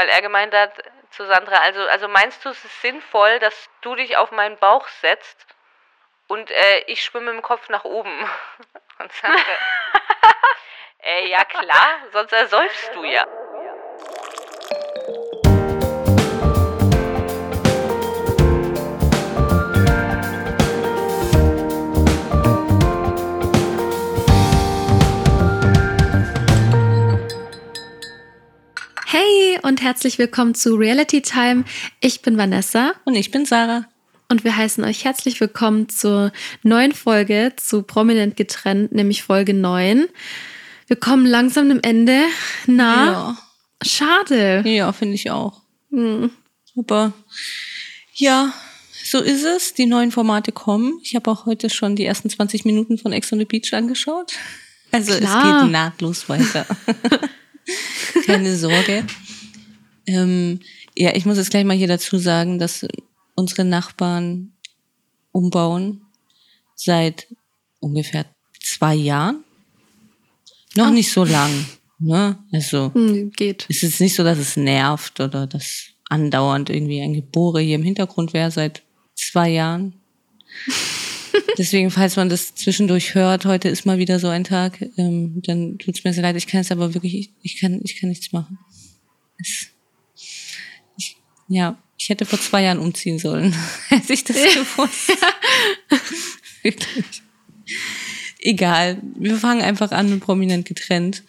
weil er gemeint hat zu Sandra, also, also meinst du, es ist sinnvoll, dass du dich auf meinen Bauch setzt und äh, ich schwimme im Kopf nach oben? Und Sandra, äh, ja klar, sonst ersäufst du ja. Und herzlich willkommen zu Reality Time. Ich bin Vanessa Und ich bin Sarah. und wir heißen euch herzlich willkommen zur neuen Folge zu Prominent getrennt, nämlich Folge 9. Wir kommen langsam dem Ende. Na, schade. Ja, ja finde ich auch. Hm. Aber ja, so ist es. Die neuen Formate kommen. Ich habe auch heute schon die ersten 20 Minuten von Ex on the Beach angeschaut. Also Klar. es geht nahtlos weiter. Keine Sorge. Ähm, ja, ich muss jetzt gleich mal hier dazu sagen, dass unsere Nachbarn umbauen seit ungefähr zwei Jahren. Noch Oh. nicht so lang. Ne? Also Hm, Geht. es ist nicht so, dass es nervt oder dass andauernd irgendwie ein Gebore hier im Hintergrund wäre seit zwei Jahren. Deswegen, falls man das zwischendurch hört, heute ist mal wieder so ein Tag, ähm, dann tut's mir sehr leid. Ich kann es aber wirklich, ich, ich kann, ich kann nichts machen. Es, ja, ich hätte vor zwei Jahren umziehen sollen, hätte ich das gewusst. wirklich. Egal, wir fangen einfach an mit prominent getrennt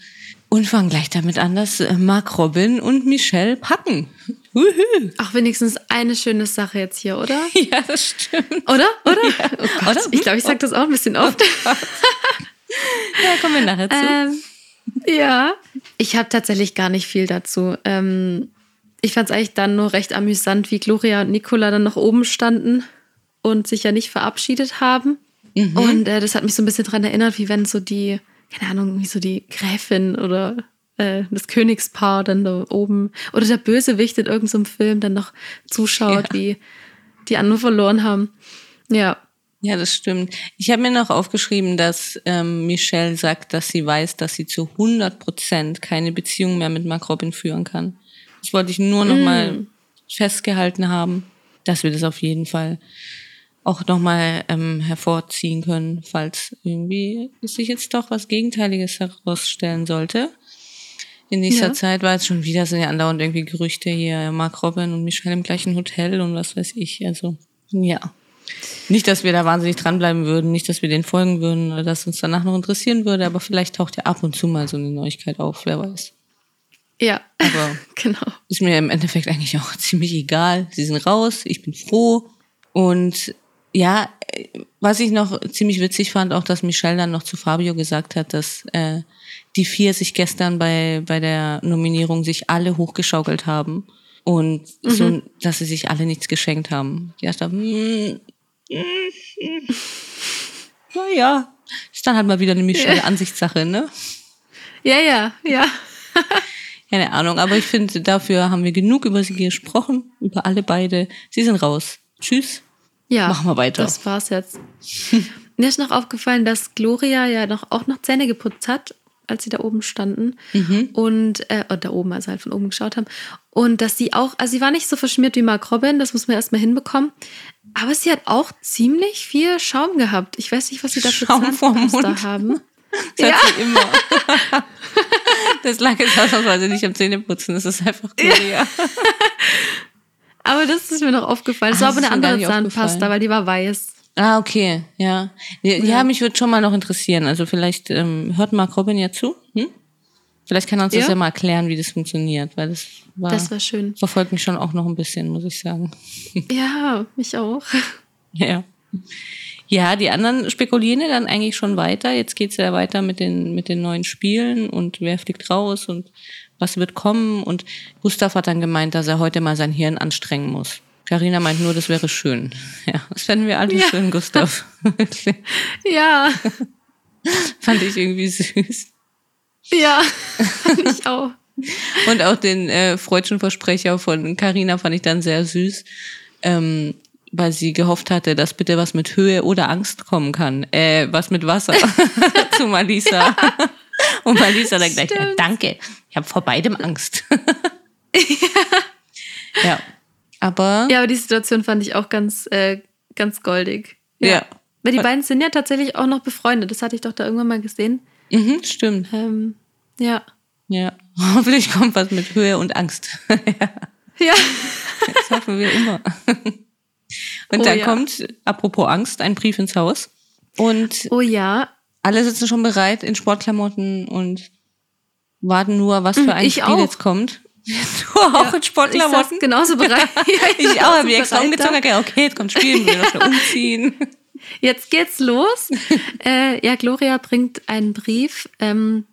und fangen gleich damit an, dass äh, Mark Robin und Michelle packen. Auch wenigstens eine schöne Sache jetzt hier, oder? Ja, das stimmt. Oder? Oder? Oh Gott, Oder? Ich glaube, ich sage das auch ein bisschen oft. Ja, kommen wir nachher zu. Ähm, ja, ich habe tatsächlich gar nicht viel dazu. Ähm, ich fand es eigentlich dann nur recht amüsant, wie Gloria und Nicola dann noch oben standen und sich ja nicht verabschiedet haben. Und äh, das hat mich so ein bisschen daran erinnert, wie wenn so die, keine Ahnung, wie so die Gräfin oder äh, das Königspaar dann da oben oder der Bösewicht in irgendeinem Film dann noch zuschaut, Ja. wie die anderen verloren haben. Ja, Ja, das stimmt. Ich habe mir noch aufgeschrieben, dass ähm, Michelle sagt, dass sie weiß, dass sie zu 100 Prozent keine Beziehung mehr mit Mark Robin führen kann. Das wollte ich nur noch mal festgehalten haben, dass wir das auf jeden Fall auch noch mal ähm, hervorziehen können, falls irgendwie sich jetzt doch was Gegenteiliges herausstellen sollte. In nächster Ja. Zeit war es schon wieder, sind ja andauernd irgendwie Gerüchte hier, Mark Robin und Michelle im gleichen Hotel und was weiß ich. Also, ja. Nicht, dass wir da wahnsinnig dranbleiben würden, nicht, dass wir den folgen würden oder dass uns danach noch interessieren würde, aber vielleicht taucht ja ab und zu mal so eine Neuigkeit auf, wer weiß. Ja, Aber genau. ist mir im Endeffekt eigentlich auch ziemlich egal. Sie sind raus, ich bin froh. Und ja, was ich noch ziemlich witzig fand, auch, dass Michelle dann noch zu Fabio gesagt hat, dass äh, die vier sich gestern bei, bei der Nominierung sich alle hochgeschaukelt haben. Und so, dass sie sich alle nichts geschenkt haben. Die dachte, mm, mm, mm. naja, ist dann halt mal wieder eine Michelle-Ansichtssache, ne? Ja, ja, ja. Keine Ahnung, aber ich finde, dafür haben wir genug über sie gesprochen, über alle beide. Sie sind raus. Tschüss. Ja, Machen wir weiter. Das war's jetzt. Mir ist noch aufgefallen, dass Gloria ja noch, auch noch Zähne geputzt hat, als sie da oben standen. Mhm. Und, äh, da oben, also halt von oben geschaut haben. Und dass sie auch, also sie war nicht so verschmiert wie Mark Robin, das muss man erstmal hinbekommen. Aber sie hat auch ziemlich viel Schaum gehabt. Ich weiß nicht, was sie da für Zahnpasta haben. Das Ja. hat sie immer. das lag jetzt ausnahmsweise nicht am Zähneputzen, das ist einfach Gloria. Aber das ist mir noch aufgefallen. Es Ah, war aber das eine andere Zahnpasta, weil die war weiß. Ah, okay, ja. Ja, ja mich würde schon mal noch interessieren. Also vielleicht ähm, hört Mark Robin ja zu. Hm? Vielleicht kann er uns das Ja. ja mal erklären, wie das funktioniert, weil das war, Das war schön. verfolgt mich schon auch noch ein bisschen, muss ich sagen. Ja, mich auch. Ja. Ja, die anderen spekulieren ja dann eigentlich schon weiter. Jetzt geht's ja weiter mit den, mit den neuen Spielen und wer fliegt raus und was wird kommen. Und Gustav hat dann gemeint, dass er heute mal sein Hirn anstrengen muss. Carina meint nur, das wäre schön. Ja, das fänden wir alle Ja. schön, Gustav. Ja, Fand ich irgendwie süß. ja, ich auch. Und auch den äh, freudschen Versprecher von Carina fand ich dann sehr süß. Ähm, weil sie gehofft hatte, dass bitte was mit Höhe oder Angst kommen kann. Äh, was mit Wasser zu Malisa. Und Malisa dann gleich, Stimmt. danke, ich habe vor beidem Angst. ja. Aber. Ja, aber die Situation fand ich auch ganz, äh, ganz goldig. ja. Weil die beiden sind ja tatsächlich auch noch befreundet. Das hatte ich doch da irgendwann mal gesehen. Mhm, stimmt. Ähm, ja. Ja. Hoffentlich kommt was mit Höhe und Angst. Ja. Das hoffen wir immer. Und Oh dann ja. kommt, apropos Angst, ein Brief ins Haus. Und Oh ja. alle sitzen schon bereit in Sportklamotten und warten nur, was für ein Mhm, ich Spiel auch. jetzt kommt. Du auch in Ich Sportklamotten? saß genauso bereit. Ja, Ich auch, habe extra umgezogen. Okay, okay, jetzt kommt Spiel, wir noch schnell umziehen. Jetzt geht's los. äh, ja, Gloria bringt einen Brief. Ähm,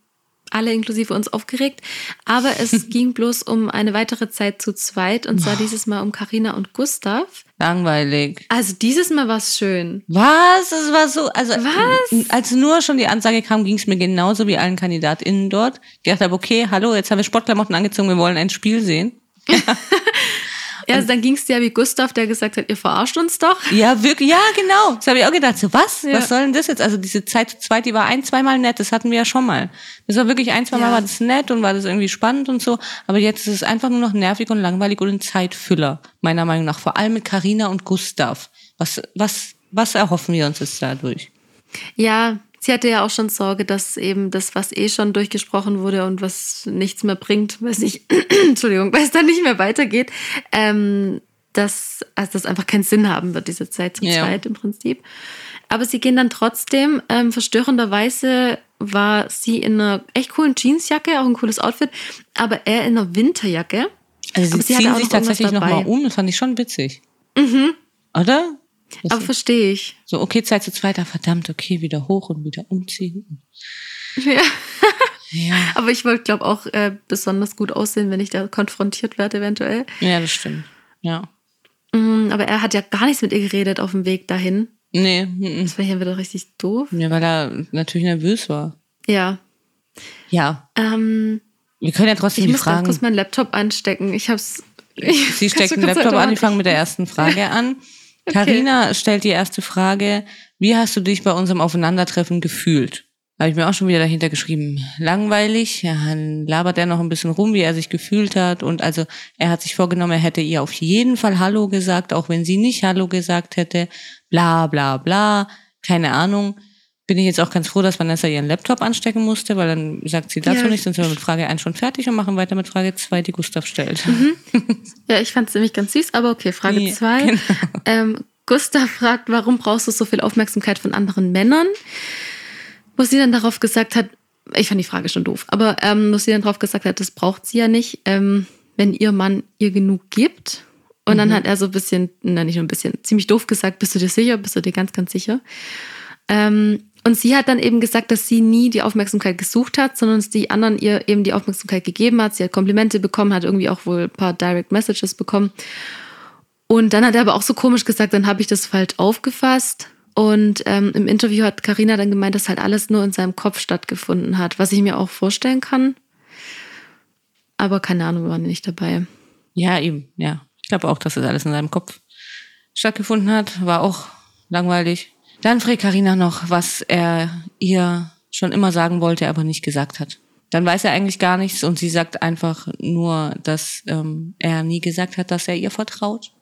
alle inklusive uns aufgeregt. Aber es ging bloß um eine weitere Zeit zu zweit. Und zwar dieses Mal um Karina und Gustav. Langweilig. Also dieses Mal war's schön. Was? Das war so, also Was? als nur schon die Ansage kam, ging es mir genauso wie allen KandidatInnen dort. Ich gedacht habe, okay, hallo, jetzt haben wir Sportklamotten angezogen, wir wollen ein Spiel sehen. Ja, also dann ging's dir ja wie Gustav, der gesagt hat, ihr verarscht uns doch. Ja, wirklich, ja, genau. Das habe ich auch gedacht. So, was? Ja. Was soll denn das jetzt? Also diese Zeit zu zweit, die war ein, zweimal nett, das hatten wir ja schon mal. Das war wirklich ein, zweimal Ja. war das nett und war das irgendwie spannend und so. Aber jetzt ist es einfach nur noch nervig und langweilig und ein Zeitfüller, meiner Meinung nach. Vor allem mit Karina und Gustav. Was, was, was erhoffen wir uns jetzt dadurch? Ja, sie hatte ja auch schon Sorge, dass eben das, was eh schon durchgesprochen wurde und was nichts mehr bringt, weiß nicht, Entschuldigung, weil es dann nicht mehr weitergeht, ähm, dass also das einfach keinen Sinn haben wird, diese Zeit zu Ja. zweit im Prinzip. Aber sie gehen dann trotzdem, ähm, verstörenderweise war sie in einer echt coolen Jeansjacke, auch ein cooles Outfit, aber er in einer Winterjacke. Also Aber sie sie hatte ziehen sich tatsächlich nochmal um, das fand ich schon witzig. Mhm. Oder? Das Aber verstehe ich. so, okay, Zeit zu zweit, ah, verdammt, okay, wieder hoch und wieder umziehen. Ja. Ja, Aber ich wollte, glaube auch äh, besonders gut aussehen, wenn ich da konfrontiert werde, eventuell. ja, das stimmt. Ja. Mm, Aber er hat ja gar nichts mit ihr geredet auf dem Weg dahin. Nee, mhm. Das war hier wieder richtig doof. ja, weil er natürlich nervös war. Ja. Ja, Ähm, wir können ja trotzdem ich die muss ganz Fragen. kurz meinen Laptop anstecken. Ich hab's. Ich, Sie steckt den Laptop an, die fangen mit der ersten Frage an. Karina stellt die erste Frage, wie hast du dich bei unserem Aufeinandertreffen gefühlt? Habe ich mir auch schon wieder dahinter geschrieben. Langweilig, ja, dann labert er noch ein bisschen rum, wie er sich gefühlt hat. Und also er hat sich vorgenommen, er hätte ihr auf jeden Fall Hallo gesagt, auch wenn sie nicht Hallo gesagt hätte. Bla bla bla. Keine Ahnung. Bin ich jetzt auch ganz froh, dass Vanessa ihren Laptop anstecken musste, weil dann sagt sie dazu Ja. nichts, dann sind wir mit Frage 1 schon fertig und machen weiter mit Frage 2, die Gustav stellt. Ja, ich fand's nämlich ganz süß, aber okay, Frage Ja, zwei. genau. Ähm, Gustav fragt, warum brauchst du so viel Aufmerksamkeit von anderen Männern? Wo sie dann darauf gesagt hat, ich fand die Frage schon doof, aber ähm, wo sie dann darauf gesagt hat, das braucht sie ja nicht, ähm, wenn ihr Mann ihr genug gibt. Und Mhm. dann hat er so ein bisschen, na nicht nur ein bisschen, ziemlich doof gesagt, bist du dir sicher? Bist du dir ganz, ganz sicher? Ähm, und sie hat dann eben gesagt, dass sie nie die Aufmerksamkeit gesucht hat, sondern dass die anderen ihr eben die Aufmerksamkeit gegeben hat. Sie hat Komplimente bekommen, hat irgendwie auch wohl ein paar Direct Messages bekommen. Und dann hat er aber auch so komisch gesagt, dann habe ich das falsch aufgefasst. Und ähm, im Interview hat Karina dann gemeint, dass halt alles nur in seinem Kopf stattgefunden hat, was ich mir auch vorstellen kann. Aber keine Ahnung, wir waren nicht dabei. Ja, eben, ja. Ich glaube auch, dass das alles in seinem Kopf stattgefunden hat. War auch langweilig. Dann fragt Karina noch, was er ihr schon immer sagen wollte, aber nicht gesagt hat. Dann weiß er eigentlich gar nichts und sie sagt einfach nur, dass ähm, er nie gesagt hat, dass er ihr vertraut.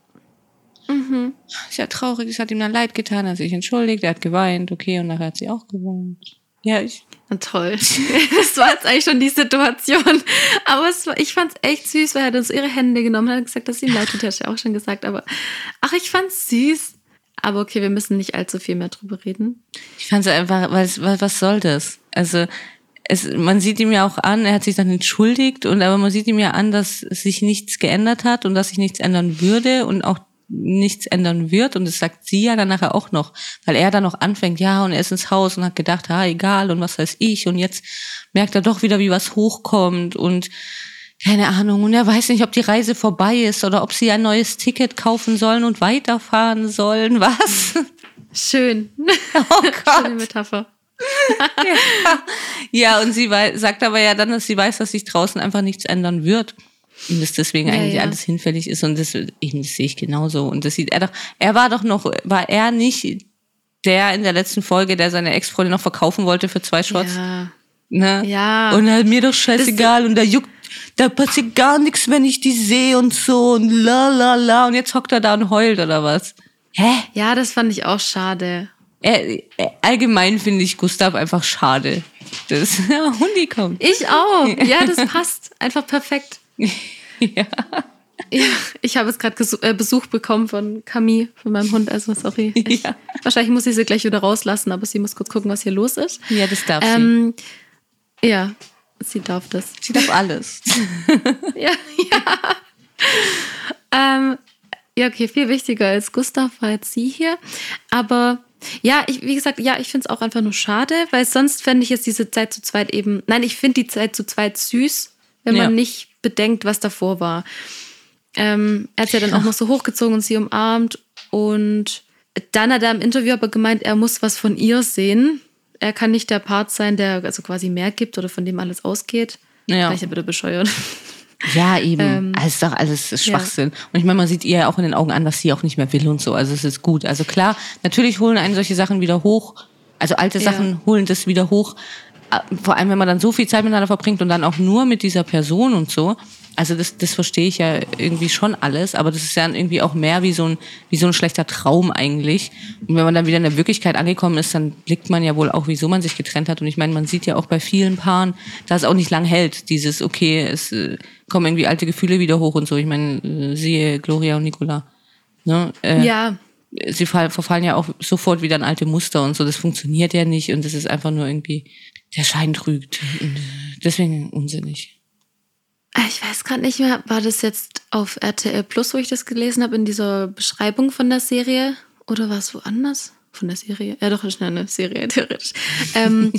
Ist ja traurig, es hat ihm dann leid getan, er hat sich entschuldigt, er hat geweint, okay, und nachher hat sie auch geweint. Ja, ich, Na toll. Das war jetzt eigentlich schon die Situation. Aber war, ich fand es echt süß, weil er hat uns ihre Hände genommen und hat gesagt, dass sie ihm leid tut. Hat ja auch schon gesagt. Aber ach, ich fand's süß. Aber okay, wir müssen nicht allzu viel mehr drüber reden. Ich fand es einfach, was, was, soll das? Also, es, man sieht ihm ja auch an, er hat sich dann entschuldigt und aber man sieht ihm ja an, dass sich nichts geändert hat und dass sich nichts ändern würde und auch nichts ändern wird und das sagt sie ja dann nachher auch noch, weil er dann noch anfängt, ja und er ist ins Haus und hat gedacht, ah egal und was weiß ich und jetzt merkt er doch wieder, wie was hochkommt und keine Ahnung und er weiß nicht, ob die Reise vorbei ist oder ob sie ein neues Ticket kaufen sollen und weiterfahren sollen, was? Schön. Oh Schöne Metapher. Ja, und sie wei- sagt aber ja dann, dass sie weiß, dass sich draußen einfach nichts ändern wird. Und dass deswegen Ja, eigentlich ja. alles hinfällig ist. Und das, eben, das sehe ich genauso. Und das sieht er doch, er war doch noch, war er nicht der in der letzten Folge, der seine Ex-Freundin noch verkaufen wollte für zwei Shots? Ja. Ne? Ja. Und halt mir doch scheißegal und da juckt da passiert gar nichts, wenn ich die sehe und so und la la la und jetzt hockt er da und heult oder was? Hä? Ja, das fand ich auch schade. Er, er, allgemein finde ich Gustav einfach schade. Das Hundi kommt. Ich auch. Ja, das passt. Einfach perfekt. Ja. Ja, ich habe jetzt gerade äh, Besuch bekommen von Camille, von meinem Hund, also sorry. Ich, Ja. Wahrscheinlich muss ich sie gleich wieder rauslassen, aber sie muss kurz gucken, was hier los ist. Ja, das darf sie. Ähm, ja, sie darf das. Sie darf alles. Ja, ja. ähm, ja, okay, viel wichtiger als Gustav war jetzt sie hier. Aber ja, ich, wie gesagt, ja, ich finde es auch einfach nur schade, weil sonst fände ich jetzt diese Zeit zu zweit eben. Nein, ich finde die Zeit zu zweit süß, wenn Ja. man nicht bedenkt, was davor war. Ähm, er hat sie ja dann auch noch so hochgezogen und sie umarmt. Und dann hat er im Interview aber gemeint, er muss was von ihr sehen. Er kann nicht der Part sein, der also quasi mehr gibt oder von dem alles ausgeht. Ja. Vielleicht ja bitte bescheuert. Ja, eben. Ähm, also es ist doch, also es ist ja. Schwachsinn. Und ich meine, man sieht ihr ja auch in den Augen an, was sie auch nicht mehr will und so. Also es ist gut. Also klar, natürlich holen einen solche Sachen wieder hoch. Also alte Ja. Sachen holen das wieder hoch. Äh, Vor allem, wenn man dann so viel Zeit miteinander verbringt und dann auch nur mit dieser Person und so. Also das, das verstehe ich ja irgendwie schon alles, aber das ist ja irgendwie auch mehr wie so ein, wie so ein schlechter Traum eigentlich. Und wenn man dann wieder in der Wirklichkeit angekommen ist, dann blickt man ja wohl auch, wieso man sich getrennt hat. Und ich meine, man sieht ja auch bei vielen Paaren, dass es auch nicht lang hält, dieses, okay, es äh, kommen irgendwie alte Gefühle wieder hoch und so. Ich meine, äh, siehe Gloria und Nicola. Ne? Äh, Ja, Sie fall, verfallen ja auch sofort wieder in alte Muster und so. Das funktioniert ja nicht und das ist einfach nur irgendwie, der Schein trügt. Und, äh, deswegen unsinnig. Ah, Ich weiß gerade nicht mehr, war das jetzt auf RTL Plus, wo ich das gelesen habe, in dieser Beschreibung von der Serie? Oder war es woanders? Von der Serie? Ja, doch, ist eine Serie, theoretisch. ähm,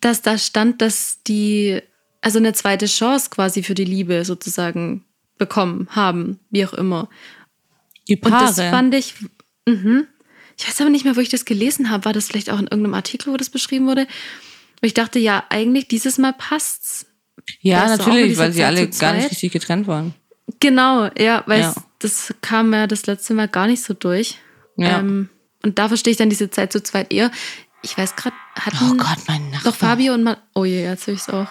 dass da stand, dass die, also eine zweite Chance quasi für die Liebe sozusagen bekommen haben, wie auch immer. Die Und Paare. das fand ich, mhm. ich weiß aber nicht mehr, wo ich das gelesen habe. War das vielleicht auch in irgendeinem Artikel, wo das beschrieben wurde? Und ich dachte, ja, eigentlich dieses Mal passt's. ja, Weißt natürlich, weil sie Zeit alle gar nicht richtig getrennt waren. Genau, ja, weil Ja. das kam ja das letzte Mal gar nicht so durch. Ja. Ähm, und da verstehe ich dann diese Zeit zu zweit eher. Ich weiß gerade, hatten Oh Gott, mein Nachbar. doch Fabio und Mal oh je, jetzt höre ich es auch.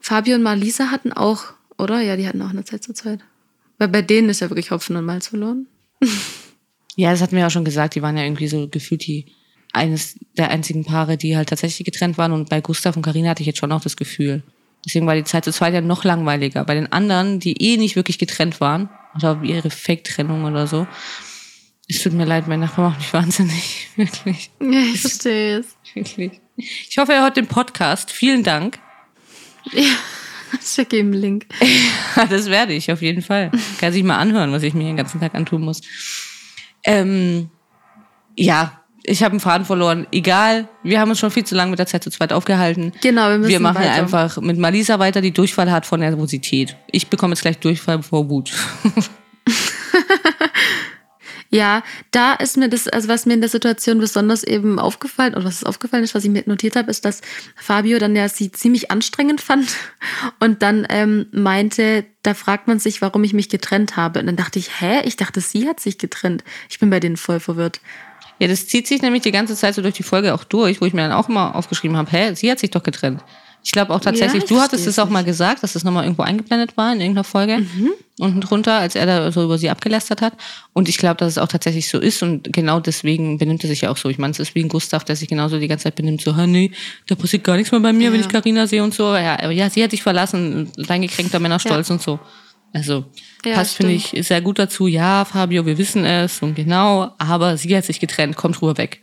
Fabio und Marlisa hatten auch, oder? Ja, die hatten auch eine Zeit zu zweit. Weil bei denen ist ja wirklich Hopfen und Malz verloren. Ja, das hatten wir ja schon gesagt. Die waren ja irgendwie so gefühlt die eines der einzigen Paare, die halt tatsächlich getrennt waren. Und bei Gustav und Karina hatte ich jetzt schon auch das Gefühl. Deswegen war die Zeit zu zweit ja noch langweiliger. Bei den anderen, die eh nicht wirklich getrennt waren, oder ihre Fake-Trennung oder so. Es tut mir leid, mein Nachbar macht mich wahnsinnig. Wirklich. Ja, ich verstehe es. Wirklich. Ich hoffe, er hört den Podcast. Vielen Dank. Ja, schick ihm einen Link. das werde ich auf jeden Fall. Kann sich mal anhören, was ich mir den ganzen Tag antun muss. Ähm, ja, ich habe einen Faden verloren. Egal, wir haben uns schon viel zu lange mit der Zeit zu zweit aufgehalten. Genau, wir müssen Wir machen weiter. einfach mit Malisa weiter, die Durchfall hat von Nervosität. Ich bekomme jetzt gleich Durchfall vor Wut. Ja, da ist mir das, also was mir in der Situation besonders eben aufgefallen, oder was ist aufgefallen ist, was ich mir notiert habe, ist, dass Fabio dann ja sie ziemlich anstrengend fand und dann ähm, meinte, da fragt man sich, warum ich mich getrennt habe. Und dann dachte ich, hä? Ich dachte, sie hat sich getrennt. Ich bin bei denen voll verwirrt. Ja, das zieht sich nämlich die ganze Zeit so durch die Folge auch durch, wo ich mir dann auch immer aufgeschrieben habe, hä, sie hat sich doch getrennt. Ich glaube auch tatsächlich, Ja, du hattest es auch mal gesagt, dass das nochmal irgendwo eingeblendet war in irgendeiner Folge, Mhm. unten drunter, als er da so über sie abgelästert hat. Und ich glaube, dass es auch tatsächlich so ist und genau deswegen benimmt er sich ja auch so. Ich meine, es ist wie ein Gustav, der sich genauso die ganze Zeit benimmt, so, "Ha, nee, da passiert gar nichts mehr bei mir, wenn Ja. ich Karina sehe und so. Ja, aber ja, sie hat dich verlassen, dein gekränkter Männerstolz und so. Also, Ja, passt, finde ich, sehr gut dazu. Ja, Fabio, wir wissen es und genau, aber sie hat sich getrennt, kommt rüber weg.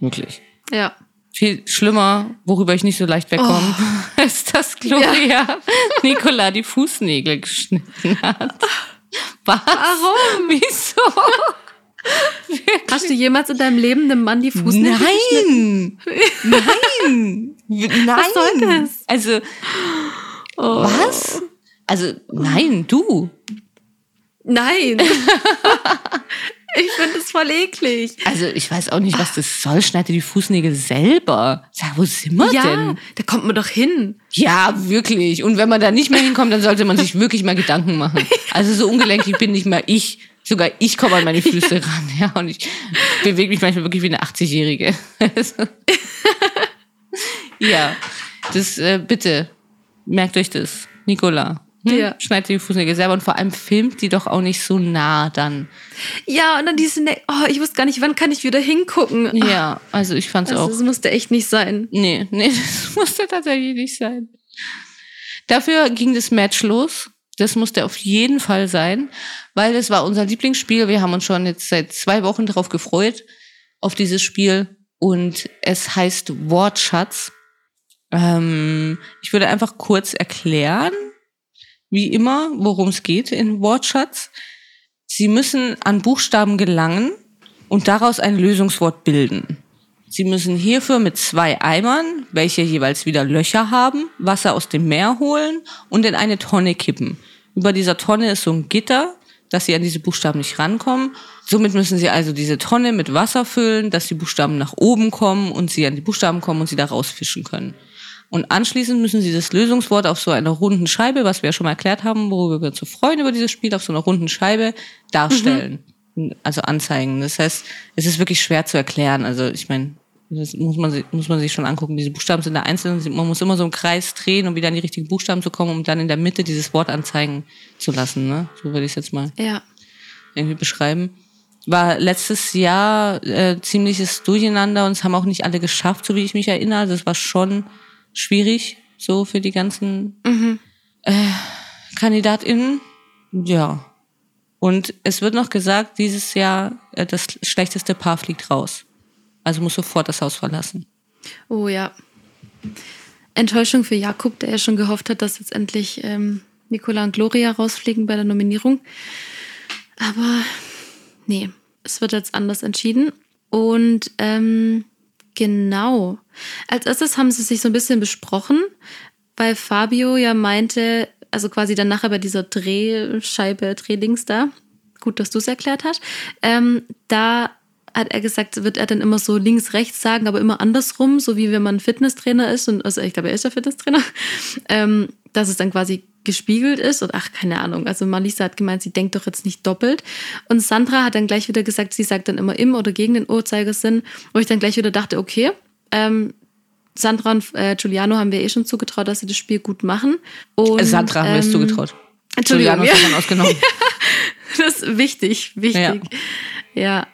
Wirklich. Ja. Viel schlimmer, worüber ich nicht so leicht wegkomme, ist, dass Gloria Nicola die Fußnägel geschnitten hat. Was? Warum? Wieso? Hast du jemals in deinem Leben einem Mann die Fußnägel geschnitten? Nein! Nein! Nein! Was soll das? Also, Oh. was? Also, nein, du. Nein. Ich finde das voll eklig. Also, ich weiß auch nicht, was das soll. Schneide die Fußnägel selber. Sag, wo sind wir Ja, denn? da kommt man doch hin. Ja, wirklich. Und wenn man da nicht mehr hinkommt, dann sollte man sich wirklich mal Gedanken machen. Also so ungelenkig bin nicht mal ich. Sogar ich komme an meine Füße ran. Ja, und ich bewege mich manchmal wirklich wie eine 80-Jährige. Also, ja, das äh, bitte merkt euch das. Nicola. Hm? Ja. Schneidet die Fußnägel selber und vor allem filmt die doch auch nicht so nah dann. Ja, und dann diese, ne oh, ich wusste gar nicht, wann kann ich wieder hingucken. Ja, also ich fand's Also, auch. das musste echt nicht sein. Nee, nee, das musste tatsächlich nicht sein. Dafür ging das Match los. Das musste auf jeden Fall sein, weil es war unser Lieblingsspiel. Wir haben uns schon jetzt seit zwei Wochen darauf gefreut, auf dieses Spiel. Und es heißt Wortschatz. Ähm, ich würde einfach kurz erklären, wie immer, worum es geht in Wortschatz. Sie müssen an Buchstaben gelangen und daraus ein Lösungswort bilden. Sie müssen hierfür mit zwei Eimern, welche jeweils wieder Löcher haben, Wasser aus dem Meer holen und in eine Tonne kippen. Über dieser Tonne ist so ein Gitter, dass sie an diese Buchstaben nicht rankommen. Somit müssen sie also diese Tonne mit Wasser füllen, dass die Buchstaben nach oben kommen und sie an die Buchstaben kommen und sie da rausfischen können. Und anschließend müssen sie das Lösungswort auf so einer runden Scheibe, was wir ja schon mal erklärt haben, worüber wir uns so freuen über dieses Spiel, auf so einer runden Scheibe darstellen. Also anzeigen. Das heißt, es ist wirklich schwer zu erklären. Also ich meine, das muss man, sich- muss man sich schon angucken. Diese Buchstaben sind da einzeln. Man muss immer so im Kreis drehen, um wieder an die richtigen Buchstaben zu kommen, um dann in der Mitte dieses Wort anzeigen zu lassen. Ne? So würde ich es jetzt mal Ja. irgendwie beschreiben. War letztes Jahr äh, ziemliches Durcheinander und es haben auch nicht alle geschafft, so wie ich mich erinnere. Das war schon schwierig, so für die ganzen äh, KandidatInnen. Ja. Und es wird noch gesagt, dieses Jahr äh, das schlechteste Paar fliegt raus. Also muss sofort das Haus verlassen. Oh ja. Enttäuschung für Jakob, der ja schon gehofft hat, dass jetzt endlich ähm, Nicola und Gloria rausfliegen bei der Nominierung. Aber nee, es wird jetzt anders entschieden. Und ähm, genau. Als erstes haben sie sich so ein bisschen besprochen, weil Fabio ja meinte, also quasi dann nachher bei dieser Drehscheibe, Drehdings da, gut, dass du es erklärt hast, ähm, da hat er gesagt, wird er dann immer so links, rechts sagen, aber immer andersrum, so wie wenn man Fitnesstrainer ist und also ich glaube, er ist ja Fitnesstrainer, ähm, dass es dann quasi gespiegelt ist und ach, keine Ahnung. Also Malisa hat gemeint, sie denkt doch jetzt nicht doppelt. Und Sandra hat dann gleich wieder gesagt, sie sagt dann immer im oder gegen den Uhrzeigersinn, wo ich dann gleich wieder dachte, okay, ähm, Sandra und äh, Giuliano haben wir eh schon zugetraut, dass sie das Spiel gut machen. Und, Sandra haben wir es ähm, zugetraut. Entschuldigung, Giuliano ja. ist davon ausgenommen. Das ist wichtig, wichtig. Ja.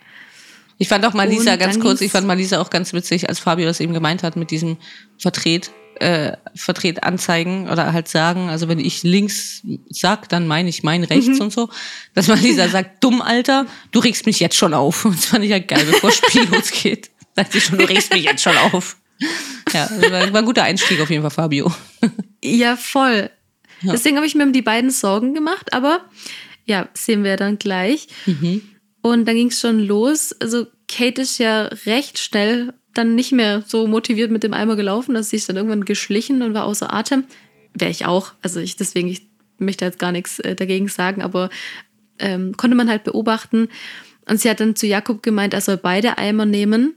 Ich fand auch Malisa ganz kurz, ich fand Malisa auch ganz witzig, als Fabio das eben gemeint hat mit diesem Vertret, äh, Vertret anzeigen oder halt sagen, also wenn ich links sag, dann meine ich mein rechts und so. Dass Malisa sagt, dumm, Alter, du regst mich jetzt schon auf. Und das fand ich ja geil, bevor Spiel losgeht. Sagt sie schon, du regst mich jetzt schon auf. Ja, das war, war ein guter Einstieg auf jeden Fall, Fabio. Ja, voll. Deswegen habe ich mir um die beiden Sorgen gemacht, aber ja, sehen wir dann gleich. Und dann ging es schon los. Also Kate ist ja recht schnell dann nicht mehr so motiviert mit dem Eimer gelaufen, dass sie ist dann irgendwann geschlichen und war außer Atem. Wäre ich auch. Also ich deswegen, ich möchte jetzt gar nichts äh, dagegen sagen, aber ähm, konnte man halt beobachten. Und sie hat dann zu Jakob gemeint, er soll beide Eimer nehmen.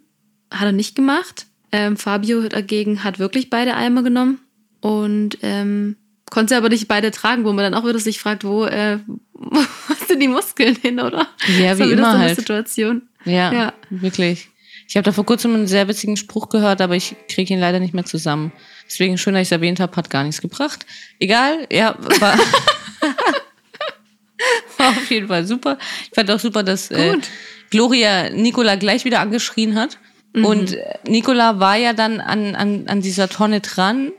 Hat er nicht gemacht. Ähm, Fabio dagegen hat wirklich beide Eimer genommen und ähm, konnte aber nicht beide tragen, wo man dann auch wieder sich fragt, wo, äh, wo sind die Muskeln hin, oder? Ja, wie immer so halt. Situation. Ja, Ja. wirklich. Ich habe da vor kurzem einen sehr witzigen Spruch gehört, aber ich kriege ihn leider nicht mehr zusammen. Deswegen schön, dass ich es erwähnt habe, hat gar nichts gebracht. Egal, ja, war, war auf jeden Fall super. Ich fand auch super, dass äh. Gloria Nicola gleich wieder angeschrien hat. Und äh, Nicola war ja dann an, an, an dieser Tonne dran,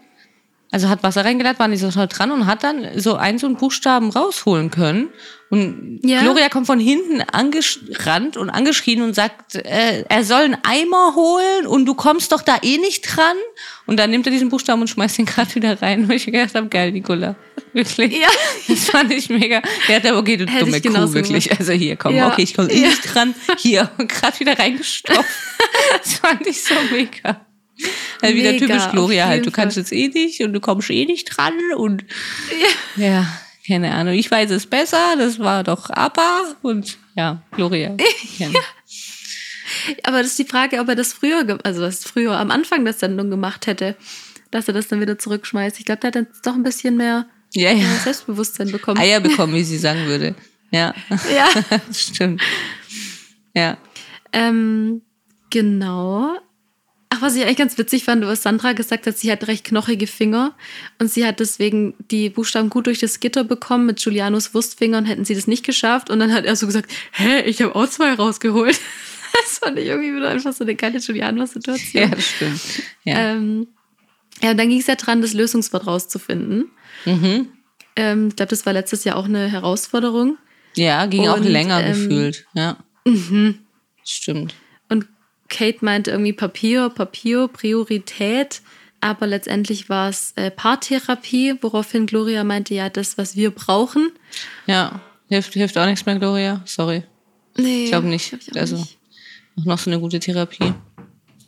also hat Wasser reingeladen, war an dieser Tonne dran und hat dann so einen so einen Buchstaben rausholen können. Und Ja. Gloria kommt von hinten angerannt und angeschrien und sagt, äh, er soll einen Eimer holen und du kommst doch da eh nicht dran. Und dann nimmt er diesen Buchstaben und schmeißt ihn gerade wieder rein. Und ich gedacht habe, geil, Nicola. Wirklich. Ja. Das fand ich mega. Er hat aber, okay, du Hätte dumme Kuh, wirklich. gemacht. Also hier, komm, Ja. okay, ich komme eh Ja. nicht dran. Hier, und gerade wieder reingestopft. Das fand ich so mega. Also wieder typisch Gloria halt. Du kannst jetzt eh nicht und du kommst eh nicht dran und ja, keine Ahnung. Ich weiß es besser. Das war doch Abba und ja, Gloria. Ja. Aber das ist die Frage, ob er das früher, also das früher am Anfang der Sendung gemacht hätte, dass er das dann wieder zurückschmeißt. Ich glaube, der hat dann doch ein bisschen mehr Ja, ja. Selbstbewusstsein bekommen. Eier bekommen, wie sie sagen würde. Ja, Ja. das stimmt. Ja. Ähm, genau. Ach, was ich eigentlich ganz witzig fand, was Sandra gesagt hat, sie hat recht knochige Finger und sie hat deswegen die Buchstaben gut durch das Gitter bekommen. Mit Julianos Wurstfingern hätten sie das nicht geschafft. Und dann hat er so gesagt, hä, ich habe auch zwei rausgeholt. Das fand ich irgendwie wieder einfach so eine geile Juliano-Situation. Ja, das stimmt. Ja, Ähm, ja, und dann ging es ja dran, das Lösungswort rauszufinden. mhm. Ähm, ich glaube, das war letztes Jahr auch eine Herausforderung. ja ging auch Und, länger ähm, gefühlt. Ja, Mhm. stimmt. Kate meinte irgendwie Papier, Papier, Priorität. Aber letztendlich war es äh, Paartherapie, woraufhin Gloria meinte, ja, das, was wir brauchen. Ja, hilft, hilft auch nichts mehr, Gloria. Sorry. Nee, Ich glaube nicht. glaub ich auch also nicht. noch so eine gute Therapie.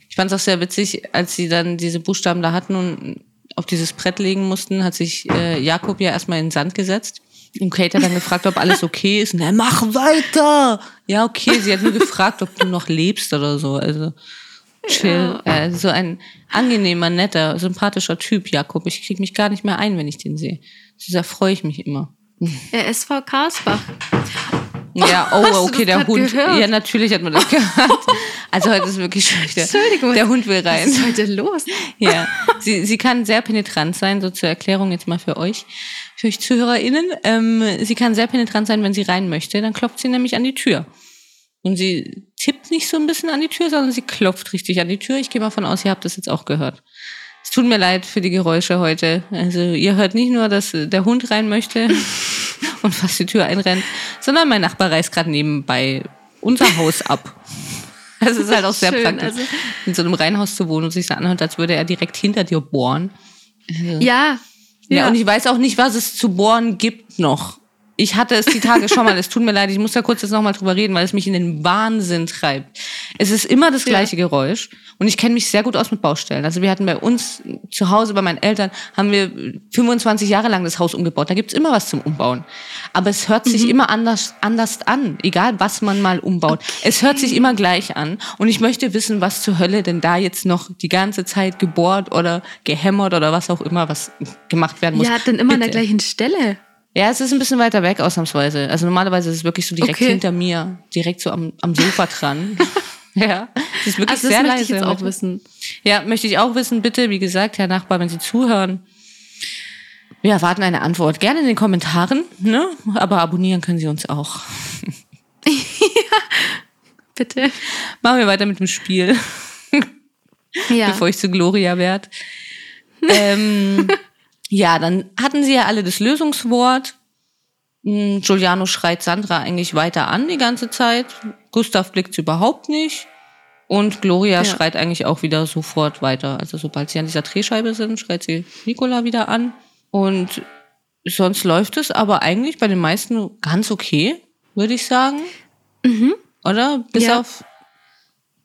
Ich fand es auch sehr witzig, als sie dann diese Buchstaben da hatten und auf dieses Brett legen mussten, hat sich äh, Jakob ja erstmal in den Sand gesetzt. Und Kate hat dann gefragt, ob alles okay ist. Er, mach weiter! Ja, okay. Sie hat nur gefragt, ob du noch lebst oder so. Also chill. Äh, so ein angenehmer, netter, sympathischer Typ, Jakob. Ich krieg mich gar nicht mehr ein, wenn ich den sehe. Sehr freue ich mich immer. Äh, SV Karlsbach. Ja, Hast oh, okay, das der Hund. gehört? Ja, natürlich hat man das gehört. Also heute ist wirklich schlecht. Entschuldigung, der Hund will Was rein. ist heute los? Ja, sie, sie kann sehr penetrant sein, so zur Erklärung jetzt mal für euch, für euch ZuhörerInnen. Ähm, sie kann sehr penetrant sein, wenn sie rein möchte. Dann klopft sie nämlich an die Tür. Und sie tippt nicht so ein bisschen an die Tür, sondern sie klopft richtig an die Tür. Ich gehe mal von aus, ihr habt das jetzt auch gehört. Es tut mir leid für die Geräusche heute. Also ihr hört nicht nur, dass der Hund rein möchte und fast die Tür einrennt, sondern mein Nachbar reißt gerade nebenbei unser Haus ab. Es ist halt auch sehr Schön, praktisch, also- in so einem Reihenhaus zu wohnen und sich so anhört, als würde er direkt hinter dir bohren. Ja. Ja. und ich weiß auch nicht, was es zu bohren gibt noch. Ich hatte es die Tage schon mal, es tut mir leid, ich muss da kurz jetzt nochmal drüber reden, weil es mich in den Wahnsinn treibt. Es ist immer das gleiche Geräusch und ich kenne mich sehr gut aus mit Baustellen. Also wir hatten bei uns zu Hause, bei meinen Eltern, haben wir 25 Jahre lang das Haus umgebaut. Da gibt's immer was zum Umbauen. Aber es hört sich immer anders, anders an, egal was man mal umbaut. Es hört sich immer gleich an und ich möchte wissen, was zur Hölle denn da jetzt noch die ganze Zeit gebohrt oder gehämmert oder was auch immer, was gemacht werden muss. Ja, dann immer an der Bitte. gleichen Stelle. Ja, es ist ein bisschen weiter weg ausnahmsweise. Also normalerweise ist es wirklich so direkt Okay. hinter mir, direkt so am, am Sofa dran. ja, es ist wirklich Also das sehr möchte leise. ich jetzt auch wissen. Ja, möchte ich auch wissen, bitte, wie gesagt, Herr Nachbar, wenn Sie zuhören. Wir erwarten eine Antwort. Gerne in den Kommentaren, ne? Aber abonnieren können Sie uns auch. Bitte. Machen wir weiter mit dem Spiel, Ja. bevor ich zu Gloria werde. ähm, ja, dann hatten sie ja alle das Lösungswort. Hm, Giuliano schreit Sandra eigentlich weiter an die ganze Zeit. Gustav blickt überhaupt nicht. Und Gloria Ja. schreit eigentlich auch wieder sofort weiter. Also sobald sie an dieser Drehscheibe sind, schreit sie Nicola wieder an. Und sonst läuft es aber eigentlich bei den meisten ganz okay, würde ich sagen. Oder? Bis Ja. auf.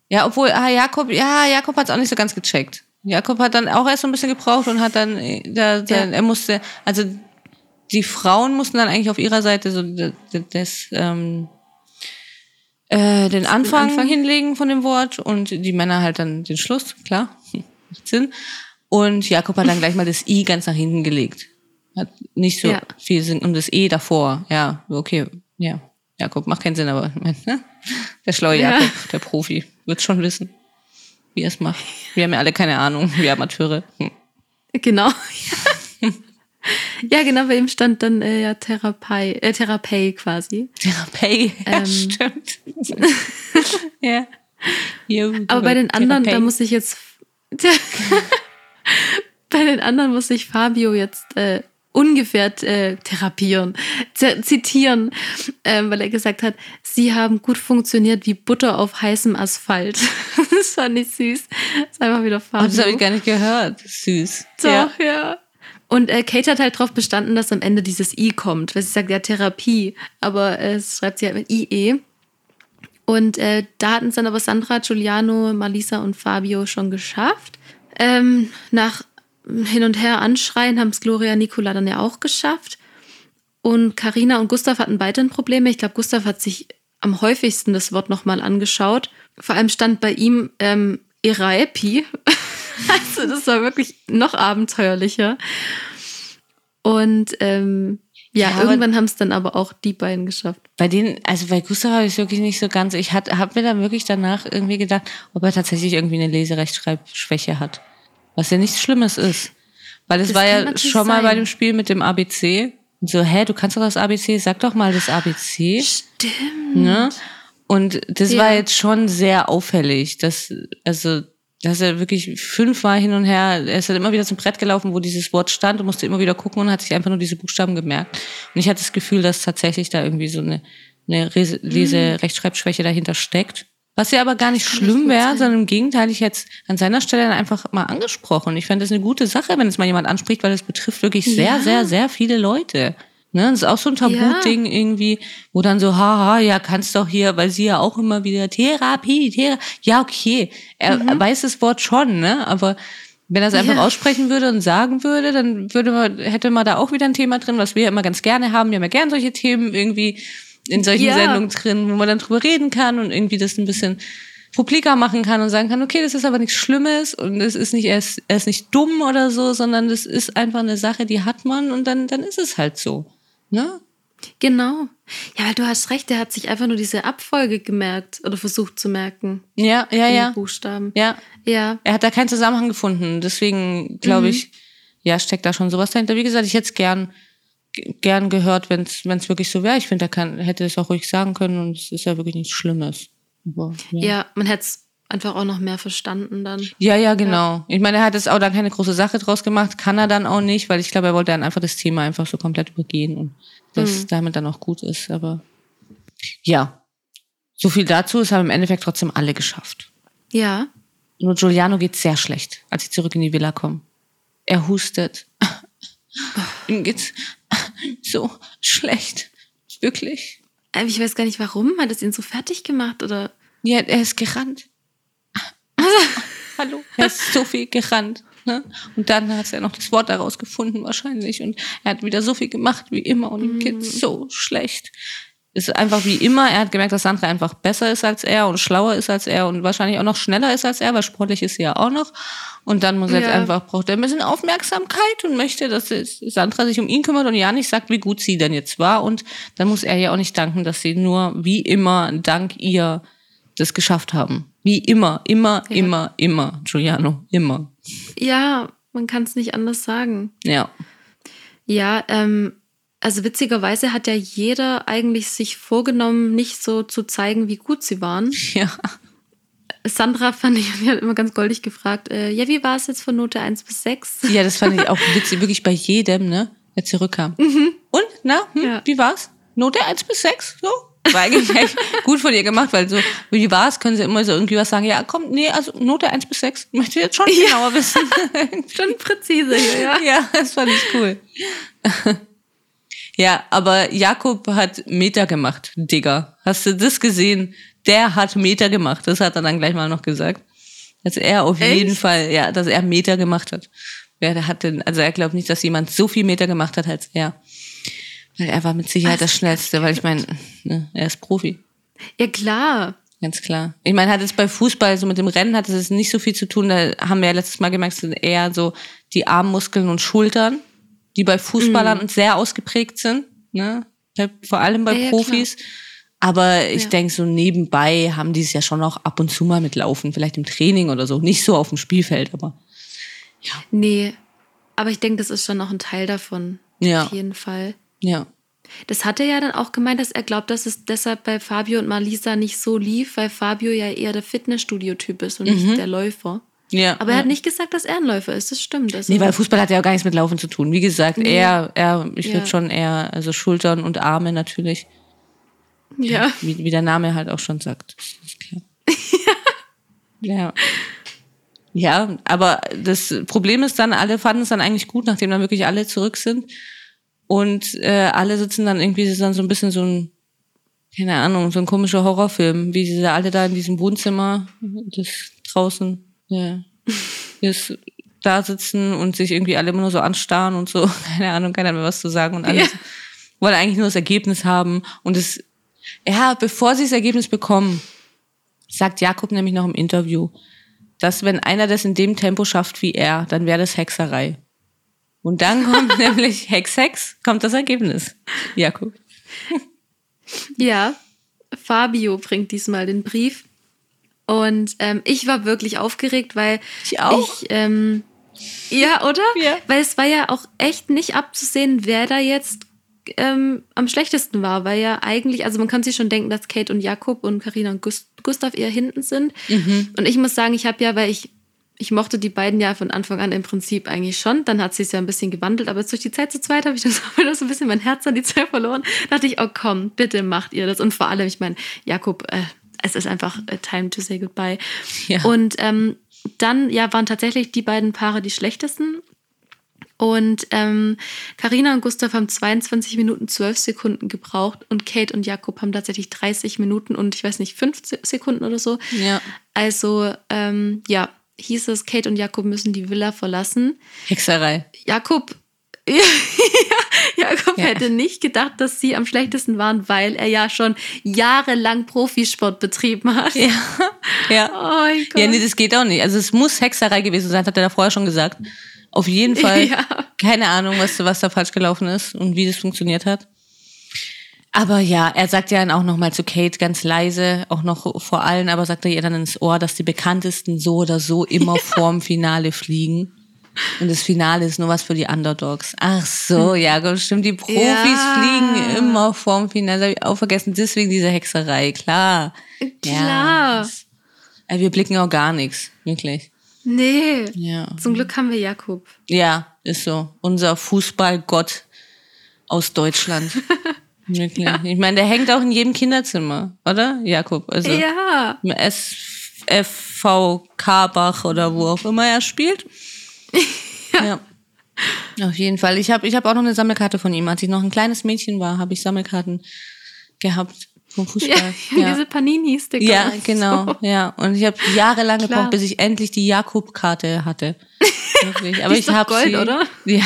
Ja, obwohl, ah, Jakob, ja, Jakob hat es auch nicht so ganz gecheckt. Jakob hat dann auch erst so ein bisschen gebraucht und hat dann, äh, da, da, Ja. er musste, also die Frauen mussten dann eigentlich auf ihrer Seite so d- d- das, ähm, äh, den Anfang, Anfang? hinlegen von dem Wort und die Männer halt dann den Schluss, klar, macht Sinn. Und Jakob hat dann gleich mal das I ganz nach hinten gelegt. Hat nicht so Ja. viel Sinn und das E davor. Ja, okay, ja. Jakob, macht keinen Sinn, aber ne? der schlaue Ja. Jakob, der Profi, wird schon wissen, wie er es macht. Wir haben ja alle keine Ahnung, wir Amateure. Hm. Genau. ja, genau, bei ihm stand dann äh, ja Therapei, äh, Therapei quasi. Therapie, ja, Ähm. stimmt. ja. Jo, Aber bei den anderen, da Therapie. muss ich jetzt. bei den anderen muss ich Fabio jetzt äh, ungefähr äh, therapieren, zitieren, ähm, weil er gesagt hat, sie haben gut funktioniert wie Butter auf heißem Asphalt. das fand ich süß. Das ist einfach wieder Oh, Fabio. das habe ich gar nicht gehört. Süß. Doch, Ja. ja. Und äh, Kate hat halt darauf bestanden, dass am Ende dieses I kommt, weil sie sagt ja Therapie, aber äh, es schreibt sie halt mit IE. Und äh, da hatten es dann aber Sandra, Giuliano, Malisa und Fabio schon geschafft. Ähm, nach hin und her anschreien haben es Gloria und Nicola dann ja auch geschafft. Und Karina und Gustav hatten weiterhin Probleme. Ich glaube, Gustav hat sich am häufigsten das Wort nochmal angeschaut. Vor allem stand bei ihm ähm, Eraepi. also das war wirklich noch abenteuerlicher. Und ähm, Ja, Ja, irgendwann haben es dann aber auch die beiden geschafft. Bei denen, also bei Gustav habe ich es wirklich nicht so ganz. Ich habe mir dann wirklich danach irgendwie gedacht, ob er tatsächlich irgendwie eine Leserechtschreibschwäche hat. Was ja nichts Schlimmes ist. Weil es Das war ja schon mal bei dem Spiel mit dem ABC. Und so, hä, du kannst doch das ABC, sag doch mal das ABC. Stimmt. Ne? Und das Ja. war jetzt schon sehr auffällig. Dass, also, dass er wirklich fünfmal hin und her, er ist halt immer wieder zum Brett gelaufen, wo dieses Wort stand und musste immer wieder gucken und hat sich einfach nur diese Buchstaben gemerkt. Und ich hatte das Gefühl, dass tatsächlich da irgendwie so eine, eine Lese-Rechtschreibschwäche dahinter steckt. Was ja aber gar nicht schlimm wäre, sondern im Gegenteil, ich hätte es an seiner Stelle dann einfach mal angesprochen. Ich fände das eine gute Sache, wenn es mal jemand anspricht, weil es betrifft wirklich sehr, Ja. sehr, sehr viele Leute. Ne? Das ist auch so ein Tabu-Ding irgendwie, wo dann so, haha, ja, kannst doch hier, weil sie ja auch immer wieder Therapie, Therapie. Ja, okay. Er, er weiß das Wort schon, ne? Aber wenn er es einfach Mhm. Ja. aussprechen würde und sagen würde, dann würde man, hätte man da auch wieder ein Thema drin, was wir ja immer ganz gerne haben. Wir haben ja gern solche Themen irgendwie in solchen Ja. Sendungen drin, wo man dann drüber reden kann und irgendwie das ein bisschen publiker machen kann und sagen kann, okay, das ist aber nichts Schlimmes und es ist nicht, er ist, er ist nicht dumm oder so, sondern das ist einfach eine Sache, die hat man und dann, dann ist es halt so. Ne? Genau. Ja, weil du hast recht, der hat sich einfach nur diese Abfolge gemerkt oder versucht zu merken. Ja, ja, ja. Buchstaben. Ja. Ja. Er hat da keinen Zusammenhang gefunden. Deswegen glaube ich, ja, steckt da schon sowas dahinter. Wie gesagt, ich hätte es gern, gern gehört, wenn es wirklich so wäre. Ich finde, er kann, hätte es auch ruhig sagen können und es ist ja wirklich nichts Schlimmes. Aber, Ja, man hätte es einfach auch noch mehr verstanden dann. Ja, ja, genau. Ich meine, er hat jetzt auch da keine große Sache draus gemacht, kann er dann auch nicht, weil ich glaube, er wollte dann einfach das Thema einfach so komplett übergehen und das damit dann auch gut ist. Aber ja, so viel dazu. Es haben im Endeffekt trotzdem alle geschafft. Ja. Nur Giuliano geht sehr schlecht, als sie zurück in die Villa kommen. Er hustet. Ihm geht's so schlecht. Wirklich. Aber Ich weiß gar nicht, warum. Hat es ihn so fertig gemacht oder? Ja, er ist gerannt. Hallo. Er ist so viel gerannt. Ne? Und dann hat er noch das Wort daraus gefunden wahrscheinlich. Und er hat wieder so viel gemacht wie immer und ihm geht's so schlecht. Es ist einfach wie immer. Er hat gemerkt, dass Sandra einfach besser ist als er und schlauer ist als er und wahrscheinlich auch noch schneller ist als er, weil sportlich ist sie ja auch noch. Und dann muss er jetzt Ja. einfach, braucht er ein bisschen Aufmerksamkeit und möchte, dass Sandra sich um ihn kümmert und ja nicht sagt, wie gut sie denn jetzt war. Und dann muss er ja auch nicht danken, dass sie nur wie immer dank ihr das geschafft haben. Wie immer, immer, immer, immer, Giuliano, immer. Ja, man kann es nicht anders sagen. Ja. Ja, ähm, also witzigerweise hat ja jeder eigentlich sich vorgenommen, nicht so zu zeigen, wie gut sie waren. Ja. Sandra fand ich, die hat immer ganz goldig gefragt, äh, ja, wie war es jetzt von Note 1 bis 6? Ja, das fand ich auch witzig, wirklich bei jedem, ne, der zurückkam. Und, na, hm, Ja. wie war's? Note 1 bis 6, so? War eigentlich echt gut von ihr gemacht, weil so, wie war's, können sie immer so irgendwie was sagen, ja, komm, nee, also Note 1 bis 6, möchte ich jetzt schon genauer wissen. Schon präzise hier, ja. ja, das fand ich cool. Ja, aber Jakob hat Meter gemacht, Digga. Hast du das gesehen? Der hat Meter gemacht. Das hat er dann gleich mal noch gesagt. Dass er auf Echt? jeden Fall, ja, dass er Meter gemacht hat. Wer hat denn, also er glaubt nicht, dass jemand so viel Meter gemacht hat als er. Weil er war mit Sicherheit das Schnellste, weil ich meine, ne, er ist Profi. Ja, klar. Ganz klar. Ich meine, hat es bei Fußball, so mit dem Rennen hat es nicht so viel zu tun. Da haben wir ja letztes Mal gemerkt, es sind eher so die Armmuskeln und Schultern, die bei Mhm. Fußballern sehr ausgeprägt sind. Ne? Vor allem bei Ja, ja, Profis. Aber ich Ja. denke, so nebenbei haben die es ja schon auch ab und zu mal mitlaufen, vielleicht im Training oder so. Nicht so auf dem Spielfeld, aber Nee, aber ich denke, das ist schon noch ein Teil davon. Ja. Auf jeden Fall. ja. Das hat er ja dann auch gemeint, dass er glaubt, dass es deshalb bei Fabio und Marlisa nicht so lief, weil Fabio ja eher der Fitnessstudio-Typ ist und nicht der Läufer. Ja. Aber er ja. hat nicht gesagt, dass er ein Läufer ist. Das stimmt. Also, Nee, weil Fußball hat ja auch gar nichts mit Laufen zu tun. Wie gesagt, Nee. er, er, ich Ja. würde schon eher, also Schultern und Arme natürlich. ja. Wie, wie der Name halt auch schon sagt. Klar. ja. Ja, aber das Problem ist dann, alle fanden es dann eigentlich gut, nachdem dann wirklich alle zurück sind. Und äh, alle sitzen dann irgendwie, ist dann so ein bisschen so ein, keine Ahnung, so ein komischer Horrorfilm, wie sie alle da in diesem Wohnzimmer, das draußen, ja, ist, da sitzen und sich irgendwie alle immer nur so anstarren und so, keine Ahnung, keiner mehr was zu sagen und alle Ja. wollen eigentlich nur das Ergebnis haben. Und es, ja, bevor sie das Ergebnis bekommen, sagt Jakob nämlich noch im Interview, dass wenn einer das in dem Tempo schafft wie er, dann wäre das Hexerei. Und dann kommt nämlich Hex Hex, kommt das Ergebnis. Jakob. Ja, Fabio bringt diesmal den Brief. Und ähm, ich war wirklich aufgeregt, weil Ich auch. ich ähm, ja, oder? Ja. Weil es war ja auch echt nicht abzusehen, wer da jetzt ähm, am schlechtesten war, weil ja eigentlich, also man kann sich schon denken, dass Kate und Jakob und Karina und Gust Gustav eher hinten sind. Und ich muss sagen, ich habe ja, weil ich ich mochte die beiden ja von Anfang an im Prinzip eigentlich schon. Dann hat sie es ja ein bisschen gewandelt, aber jetzt durch die Zeit zu zweit habe ich das auch wieder so ein bisschen mein Herz an die zwei verloren. Da dachte ich, oh komm, bitte macht ihr das. Und vor allem, ich meine, Jakob, äh, es ist einfach äh, time to say goodbye. Ja. Und ähm, dann ja waren tatsächlich die beiden Paare die schlechtesten. Und ähm, Carina und Gustav haben 22 Minuten 12 Sekunden gebraucht und Kate und Jakob haben tatsächlich 30 Minuten und ich weiß nicht, 5 Se- Sekunden oder so. Ja. Also, ähm, ja, hieß es, Kate und Jakob müssen die Villa verlassen. Hexerei. Jakob, ja, Jakob Ja. hätte nicht gedacht, dass sie am schlechtesten waren, weil er ja schon jahrelang Profisport betrieben hat. Ja. Ja. Oh mein Gott. Ja, nee, das geht auch nicht. Also es muss Hexerei gewesen sein, hat er da vorher schon gesagt. Auf jeden Fall. Ja. Keine Ahnung, was, was da falsch gelaufen ist und wie das funktioniert hat. Aber ja, er sagt ja dann auch nochmal zu Kate ganz leise, auch noch vor allen, aber sagt er ihr dann ins Ohr, dass die Bekanntesten so oder so immer vorm Finale fliegen. Und das Finale ist nur was für die Underdogs. Ach so, ja, gut, stimmt. Die Profis Ja. fliegen immer vorm Finale. Das habe ich auch vergessen. Deswegen diese Hexerei, klar. Klar. das- Ey, wir blicken auch gar nichts, wirklich. Nee. Ja. Zum Glück haben wir Jakob. Ja, ist so. Unser Fußballgott aus Deutschland. Wirklich. Ich meine, der hängt auch in jedem Kinderzimmer, oder? Jakob. Also Ja. im SFV Karbach oder wo auch immer er spielt. Ja. Auf jeden Fall. Ich habe ich hab auch noch eine Sammelkarte von ihm. Als ich noch ein kleines Mädchen war, habe ich Sammelkarten gehabt vom Ja, Fußball. diese Panini-Sticker. Ja, genau, So. ja. Und ich habe jahrelang Klar. gebraucht, bis ich endlich die Jakob-Karte hatte. Wirklich. Aber ich habe Gold, sie, oder? Ja.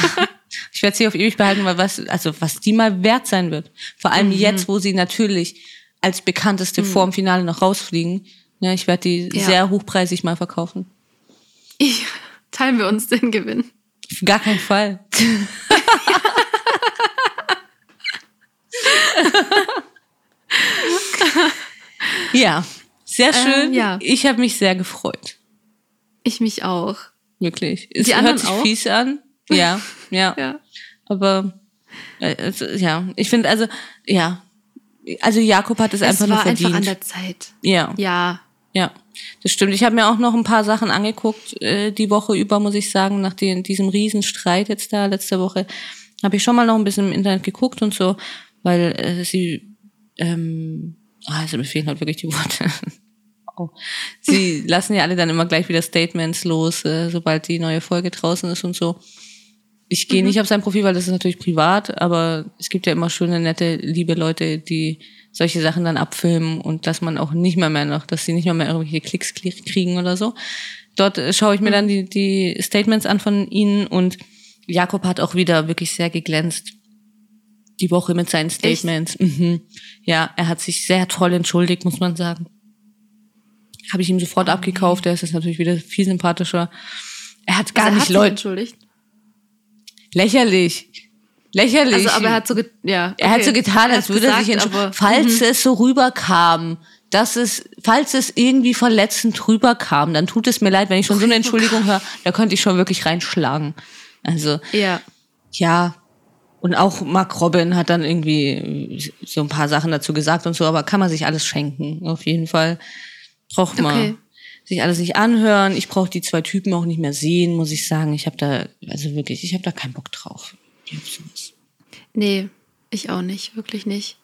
Ich werde sie auf ewig behalten, weil was, also was die mal wert sein wird. Vor allem Mhm. jetzt, wo sie natürlich als bekannteste vorm Finale noch rausfliegen. Ja, ich werde die Ja. sehr hochpreisig mal verkaufen. Ich, teilen wir uns den Gewinn. Auf gar keinen Fall. ja, sehr schön. Ähm, ja. Ich habe mich sehr gefreut. Ich mich auch. Wirklich. Es Die hört sich auch? fies an. Ja, ja. Ja. Aber äh, ja, ich finde also, ja. Also Jakob hat es, einfach es nur war verdient. einfach an der Zeit. ja, Ja. Ja. Das stimmt. Ich habe mir auch noch ein paar Sachen angeguckt, äh, die Woche über, muss ich sagen, nach den, diesem Riesenstreit jetzt da letzte Woche. Habe ich schon mal noch ein bisschen im Internet geguckt und so, weil äh, sie, ähm, ah, also mir fehlen halt wirklich die Worte. Oh. Sie lassen ja alle dann immer gleich wieder Statements los, äh, sobald die neue Folge draußen ist und so. Ich gehe nicht auf sein Profil, weil das ist natürlich privat, aber es gibt ja immer schöne, nette, liebe Leute, die solche Sachen dann abfilmen und dass man auch nicht mehr mehr noch, dass sie nicht mehr mehr irgendwelche Klicks kli- kriegen oder so. Dort äh, schaue ich mir dann die, die Statements an von ihnen und Jakob hat auch wieder wirklich sehr geglänzt. Die Woche mit seinen Statements. Mhm. Ja, er hat sich sehr toll entschuldigt, muss man sagen. Habe ich ihm sofort abgekauft. Er ist jetzt natürlich wieder viel sympathischer. Er hat gar Also er nicht Leute. entschuldigt. Lächerlich. Lächerlich. Also, aber er hat so, ja. Er hat okay. so getan, als würde er sich entschuldigen. Falls es so rüberkam, dass es, falls es irgendwie verletzend rüberkam, dann tut es mir leid, wenn ich schon so eine Entschuldigung höre, da könnte ich schon wirklich reinschlagen. Also, Ja. ja. Und auch Mark Robin hat dann irgendwie so ein paar Sachen dazu gesagt und so, aber kann man sich alles schenken. Auf jeden Fall braucht man Okay. sich alles nicht anhören. Ich brauche die zwei Typen auch nicht mehr sehen, muss ich sagen. Ich habe da, also wirklich, ich habe da keinen Bock drauf. Hab sowas. Nee, ich auch nicht. Wirklich nicht.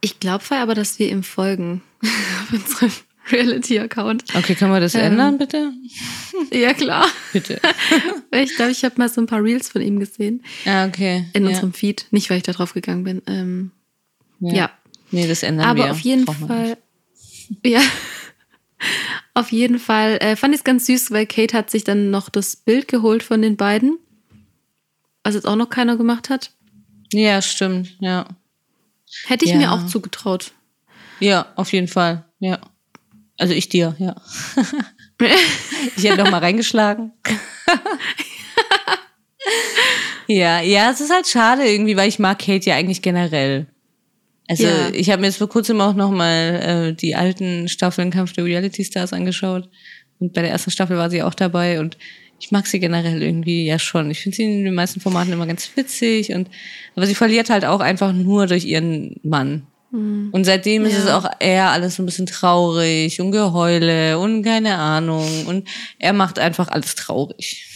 Ich glaube aber, dass wir ihm folgen. auf unserem Reality-Account. Okay, können wir das Ähm. ändern, bitte? Ja, klar. Bitte. Ich glaube, ich habe mal so ein paar Reels von ihm gesehen. Ja, okay. In ja. unserem Feed. Nicht, weil ich da drauf gegangen bin. Ähm, ja. Nee, das ändern Aber wir. auf jeden Fall, ja, auf jeden Fall äh, fand ich es ganz süß, weil Kate hat sich dann noch das Bild geholt von den beiden, was jetzt auch noch keiner gemacht hat. Ja, stimmt, ja. Hätte ich Ja. mir auch zugetraut. Ja, auf jeden Fall, ja. Also ich dir, ja. ich hätte noch mal reingeschlagen. Ja, ja, es ist halt schade irgendwie, weil ich mag Kate ja eigentlich generell. Also Ja. ich habe mir jetzt vor kurzem auch noch mal äh, die alten Staffeln Kampf der Reality Stars angeschaut und bei der ersten Staffel war sie auch dabei und ich mag sie generell irgendwie ja schon. Ich finde sie in den meisten Formaten immer ganz witzig und aber sie verliert halt auch einfach nur durch ihren Mann. Und seitdem ist Ja. es auch eher alles so ein bisschen traurig und Geheule und keine Ahnung und er macht einfach alles traurig.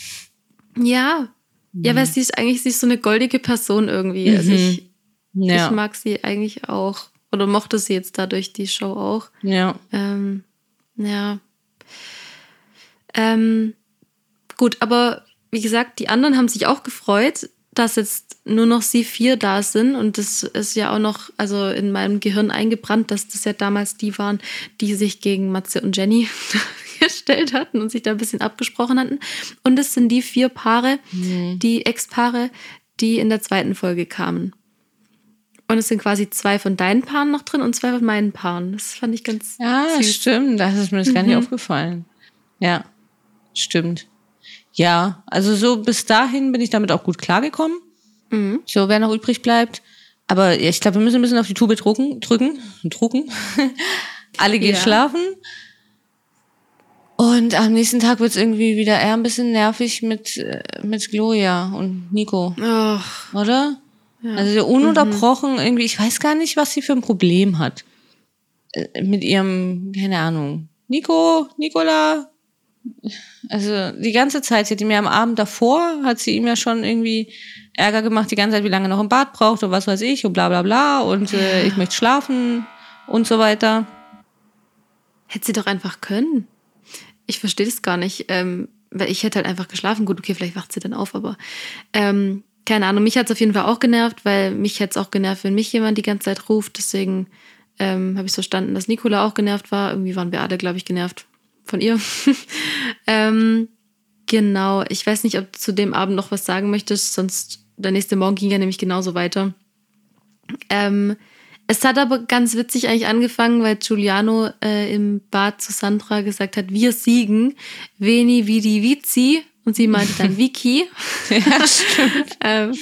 Ja. Ja, weil sie ist eigentlich sie ist so eine goldige Person irgendwie. Also ich, Ja, ich mag sie eigentlich auch. Oder mochte sie jetzt dadurch die Show auch. ja. Ähm, ja. Ähm, gut, aber wie gesagt, die anderen haben sich auch gefreut, dass jetzt nur noch sie vier da sind. Und das ist ja auch noch, also in meinem Gehirn eingebrannt, dass das ja damals die waren, die sich gegen Matze und Jenny gestellt hatten und sich da ein bisschen abgesprochen hatten. Und es sind die vier Paare, die Ex-Paare, die in der zweiten Folge kamen. Und es sind quasi zwei von deinen Paaren noch drin und zwei von meinen Paaren. Das fand ich ganz Ja, süß. stimmt. Das ist mir das gar nicht aufgefallen. Ja, stimmt. Ja, also so bis dahin bin ich damit auch gut klargekommen. Mhm. So, wer noch übrig bleibt. Aber ja, ich glaube, wir müssen ein bisschen auf die Tube drucken, drücken, drucken. Alle gehen Ja. schlafen. Und am nächsten Tag wird es irgendwie wieder eher ein bisschen nervig mit, äh, mit Gloria und Nico, Ach, oder? Also so ununterbrochen irgendwie, ich weiß gar nicht, was sie für ein Problem hat. Äh, Mit ihrem, keine Ahnung, Nico, Nicola. Also die ganze Zeit, sie hat ihm ja am Abend davor, hat sie ihm ja schon irgendwie Ärger gemacht, die ganze Zeit, wie lange er noch im Bad braucht und was weiß ich und bla bla bla und äh, ich möchte schlafen und so weiter. hätte sie doch einfach können. Ich verstehe das gar nicht. Ähm, weil ich hätte halt einfach geschlafen. Gut, okay, vielleicht wacht sie dann auf, aber ähm, keine Ahnung. Mich hat es auf jeden Fall auch genervt, weil mich hätte es auch genervt, wenn mich jemand die ganze Zeit ruft. Deswegen ähm, habe ich so verstanden, dass Nicola auch genervt war. Irgendwie waren wir alle, glaube ich, genervt von ihr. ähm, genau. Ich weiß nicht, ob du zu dem Abend noch was sagen möchtest, sonst der nächste Morgen ging ja nämlich genauso weiter. Ähm, es hat aber ganz witzig eigentlich angefangen, weil Giuliano äh, im Bad zu Sandra gesagt hat, wir siegen, Veni, Vidi, Vici. Und sie meinte dann Vicky. Ja, stimmt. ähm,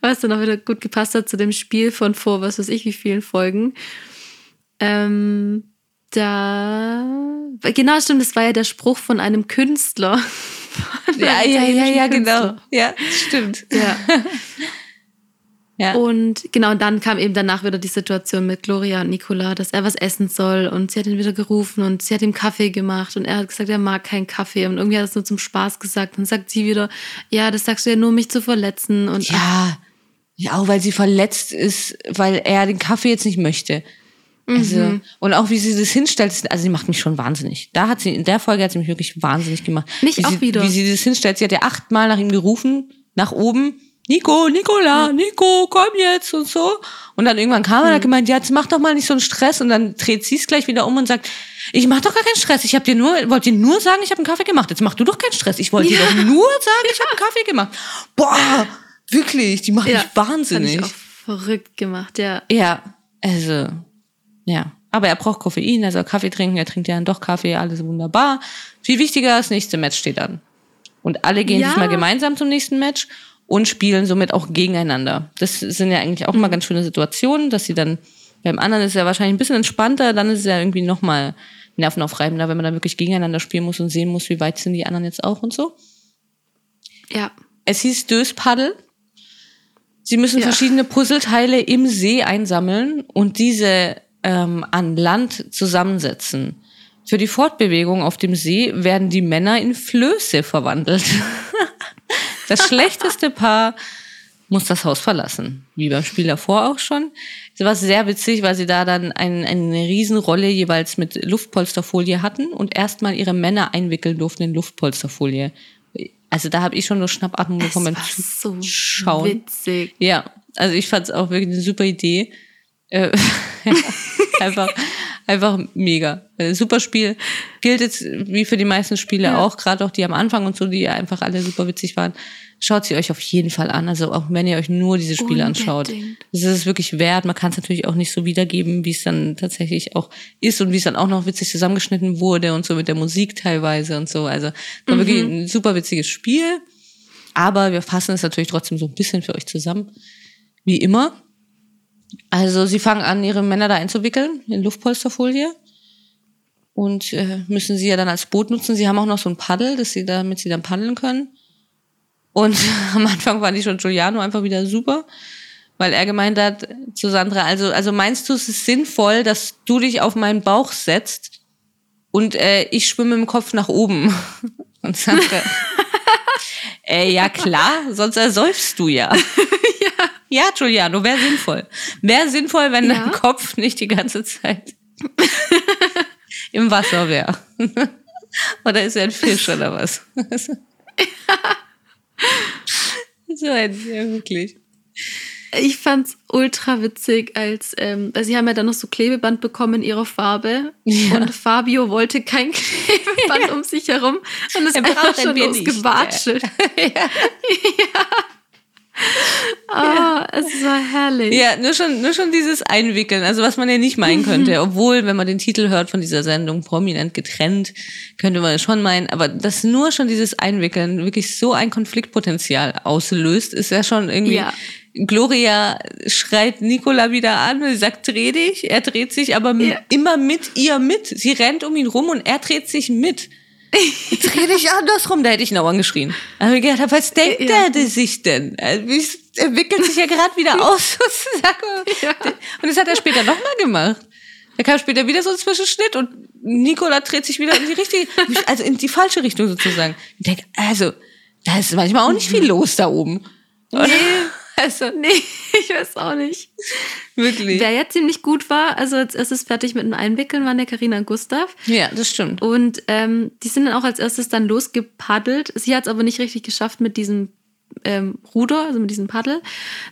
was dann auch wieder gut gepasst hat zu dem Spiel von vor, was weiß ich, wie vielen Folgen. Ähm, da, genau, stimmt, das war ja der Spruch von einem Künstler. Von Ja, einem ja, ja, ja, Künstler. genau. Ja, stimmt. Ja. Ja. Und genau, und dann kam eben danach wieder die Situation mit Gloria und Nicola, dass er was essen soll und sie hat ihn wieder gerufen und sie hat ihm Kaffee gemacht und er hat gesagt, er mag keinen Kaffee und irgendwie hat er es nur zum Spaß gesagt. Dann sagt sie wieder, ja, das sagst du ja nur, um mich zu verletzen und Ja, ja, auch weil sie verletzt ist, weil er den Kaffee jetzt nicht möchte. Also, und auch wie sie das hinstellt, also sie macht mich schon wahnsinnig. Da hat sie, in der Folge hat sie mich wirklich wahnsinnig gemacht. Mich wie auch sie, wieder. Wie sie das hinstellt, sie hat ja achtmal nach ihm gerufen, nach oben, Nico, Nicola, Nico, komm jetzt und so. Und dann irgendwann kam er und hat gemeint, ja, jetzt mach doch mal nicht so einen Stress. Und dann dreht sie es gleich wieder um und sagt, ich mach doch gar keinen Stress. Ich hab dir nur, wollte dir nur sagen, ich habe einen Kaffee gemacht. Jetzt mach du doch keinen Stress. Ich wollte dir doch nur sagen, ich habe einen Kaffee gemacht. Boah, wirklich, die macht ja, mich wahnsinnig. Hat mich auch verrückt gemacht, ja. Ja, also, ja. Aber er braucht Koffein, er soll Kaffee trinken, er trinkt ja dann doch Kaffee, alles wunderbar. Viel wichtiger, das nächste Match steht an. Und alle gehen Ja. diesmal gemeinsam zum nächsten Match und spielen somit auch gegeneinander. Das sind ja eigentlich auch mal ganz schöne Situationen, dass sie dann, beim anderen ist es ja wahrscheinlich ein bisschen entspannter, dann ist es ja irgendwie nochmal nervenaufreibender, wenn man dann wirklich gegeneinander spielen muss und sehen muss, wie weit sind die anderen jetzt auch und so. Ja. Es hieß Döspaddel. Sie müssen Ja. verschiedene Puzzleteile im See einsammeln und diese ähm, an Land zusammensetzen. Für die Fortbewegung auf dem See werden die Männer in Flöße verwandelt. das schlechteste Paar muss das Haus verlassen. Wie beim Spiel davor auch schon. Es war sehr witzig, weil sie da dann ein, eine Riesenrolle jeweils mit Luftpolsterfolie hatten und erstmal ihre Männer einwickeln durften in Luftpolsterfolie. Also da habe ich schon nur Schnappatmung Es bekommen war beim so Zuschauen. witzig. Ja, also ich fand es auch wirklich eine super Idee. Äh, einfach, einfach mega. Äh, Super Spiel. Gilt jetzt wie für die meisten Spiele Ja. auch, gerade auch die am Anfang und so, die ja einfach alle super witzig waren. Schaut sie euch auf jeden Fall an. Also auch wenn ihr euch nur diese Spiele anschaut. Das ist es wirklich wert. Man kann es natürlich auch nicht so wiedergeben, wie es dann tatsächlich auch ist und wie es dann auch noch witzig zusammengeschnitten wurde und so mit der Musik teilweise und so. Also war wirklich ein super witziges Spiel. aber wir fassen es natürlich trotzdem so ein bisschen für euch zusammen. Wie immer. Also sie fangen an, ihre Männer da einzuwickeln in Luftpolsterfolie und äh, müssen sie ja dann als Boot nutzen. Sie haben auch noch so ein Paddel, dass sie, damit sie dann paddeln können. Und am Anfang fand ich schon Giuliano einfach wieder super, weil er gemeint hat zu Sandra, also, also meinst du, es ist sinnvoll, dass du dich auf meinen Bauch setzt und äh, ich schwimme im Kopf nach oben? Und Sandra, äh, ja klar, sonst ersäufst du ja. ja. Ja, Giuliano, wäre sinnvoll. Wäre sinnvoll, wenn ja. dein Kopf nicht die ganze Zeit im Wasser wäre. oder ist er ein Fisch oder was? so ein, ja, wirklich. Ich fand's ultra witzig, als ähm, sie haben ja dann noch so Klebeband bekommen in ihrer Farbe ja. und Fabio wollte kein Klebeband ja. um sich herum und es einfach schon losgewatschelt. ja. ja. Oh, ja. es war herrlich. Ja, nur schon, nur schon dieses Einwickeln, also was man ja nicht meinen könnte. Obwohl, wenn man den Titel hört von dieser Sendung, prominent getrennt, könnte man schon meinen, aber dass nur schon dieses Einwickeln wirklich so ein Konfliktpotenzial auslöst, ist ja schon irgendwie. Ja. Gloria schreit Nicola wieder an, sie sagt, dreh dich. Er dreht sich aber ja. immer mit ihr mit. Sie rennt um ihn rum und er dreht sich mit. Dreh dich andersrum, da hätte ich ihn auch angeschrien. Da habe ich gedacht, was denkt ja. er sich denn? Er entwickelt sich ja gerade wieder aus, sozusagen. Ja. Und das hat er später nochmal gemacht. Da kam später wieder so ein Zwischenschnitt und Nicola dreht sich wieder in die richtige, also in die falsche Richtung sozusagen. Ich denke, also, da ist manchmal auch nicht viel los da oben. Oder? Nee. Also, nee, ich weiß auch nicht. Wirklich. Wer jetzt ziemlich gut war, also als erstes fertig mit dem Einwickeln, waren der Karina und Gustav. Ja, das stimmt. Und ähm, die sind dann auch als erstes dann losgepaddelt. Sie hat es aber nicht richtig geschafft mit diesem ähm, Ruder, also mit diesem Paddel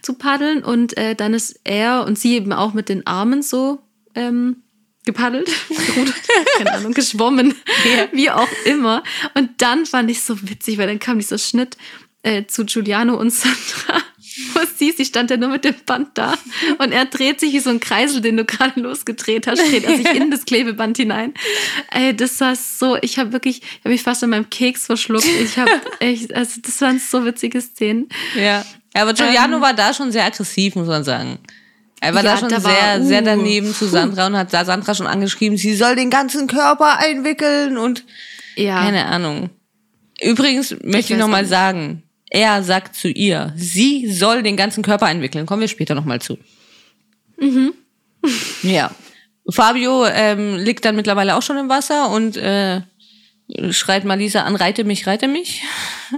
zu paddeln. Und äh, dann ist er und sie eben auch mit den Armen so ähm, gepaddelt, gerudert, keine Ahnung, geschwommen, ja. wie auch immer. Und dann fand ich so witzig, weil dann kam dieser Schnitt äh, zu Giuliano und Sandra wo sie, sie stand ja nur mit dem Band da und er dreht sich wie so ein Kreisel, den du gerade losgedreht hast, dreht er sich in das Klebeband hinein. Ey, das war so, ich habe wirklich, ich habe mich fast an meinem Keks verschluckt. Ich habe echt, also das waren so witzige Szenen. Ja, aber Giuliano ähm, war da schon sehr aggressiv, muss man sagen. Er war ja, da schon da sehr, war, uh, sehr daneben zu Sandra und hat da Sandra schon angeschrieben, sie soll den ganzen Körper einwickeln und ja. keine Ahnung. Übrigens möchte ich, ich nochmal sagen, er sagt zu ihr, sie soll den ganzen Körper einwickeln. Kommen wir später nochmal zu. Mhm. ja. Fabio ähm, liegt dann mittlerweile auch schon im Wasser und äh, schreit Malisa an, reite mich, reite mich.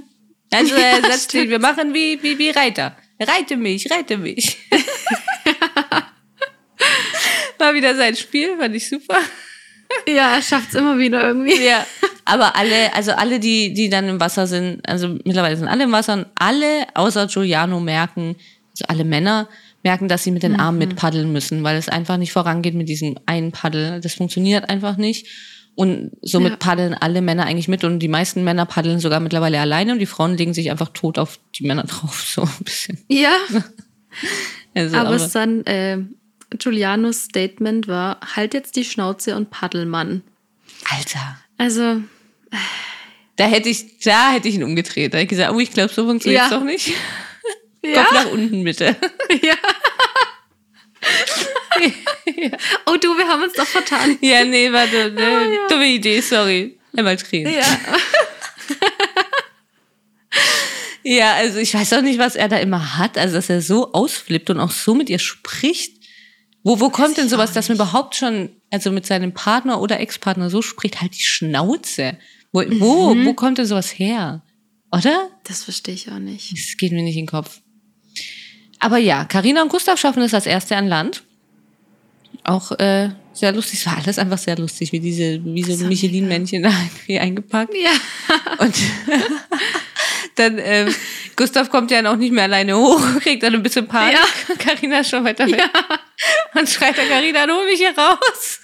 Also er ja, setzt sich, wir machen wie, wie, wie Reiter. Reite mich, reite mich. War wieder sein Spiel, fand ich super. Ja, er schafft es immer wieder irgendwie. Ja. Aber alle, also alle, die, die dann im Wasser sind, also mittlerweile sind alle im Wasser und alle außer Giuliano merken, also alle Männer merken, dass sie mit den Armen mhm. mitpaddeln müssen, weil es einfach nicht vorangeht mit diesem einen Paddel. Das funktioniert einfach nicht. Und somit ja. paddeln alle Männer eigentlich mit und die meisten Männer paddeln sogar mittlerweile alleine und die Frauen legen sich einfach tot auf die Männer drauf, so ein bisschen. Ja. also, aber, aber es dann, äh, Giulianos Statement war, halt jetzt die Schnauze und paddel, Mann. Alter. Also. Da hätte ich, da hätte ich ihn umgedreht. Da hätte ich gesagt, oh, ich glaube, so funktioniert es ja. doch nicht. Ja. Kopf nach unten, bitte. Ja. ja. Oh du, wir haben uns doch vertan. Ja, nee, warte. Ne, oh, ja. Dumme Idee, sorry. Einmal drehen. Ja. ja, also ich weiß auch nicht, was er da immer hat. Also, dass er so ausflippt und auch so mit ihr spricht. Wo, wo kommt denn sowas, dass man überhaupt schon, also mit seinem Partner oder Ex-Partner so spricht, halt die Schnauze? Wo, mhm. wo, wo kommt denn sowas her? Oder? Das verstehe ich auch nicht. Das geht mir nicht in den Kopf. Aber ja, Karina und Gustav schaffen es als Erste an Land. Auch äh, sehr lustig. Es war alles einfach sehr lustig, wie diese, wie so Michelin-Männchen da irgendwie eingepackt. Ja. Und dann ähm, Gustav kommt ja auch nicht mehr alleine hoch, kriegt dann ein bisschen Panik. Ja. Carina ist schon weiter weg. Ja. Und schreit dann Carina, hol mich hier raus.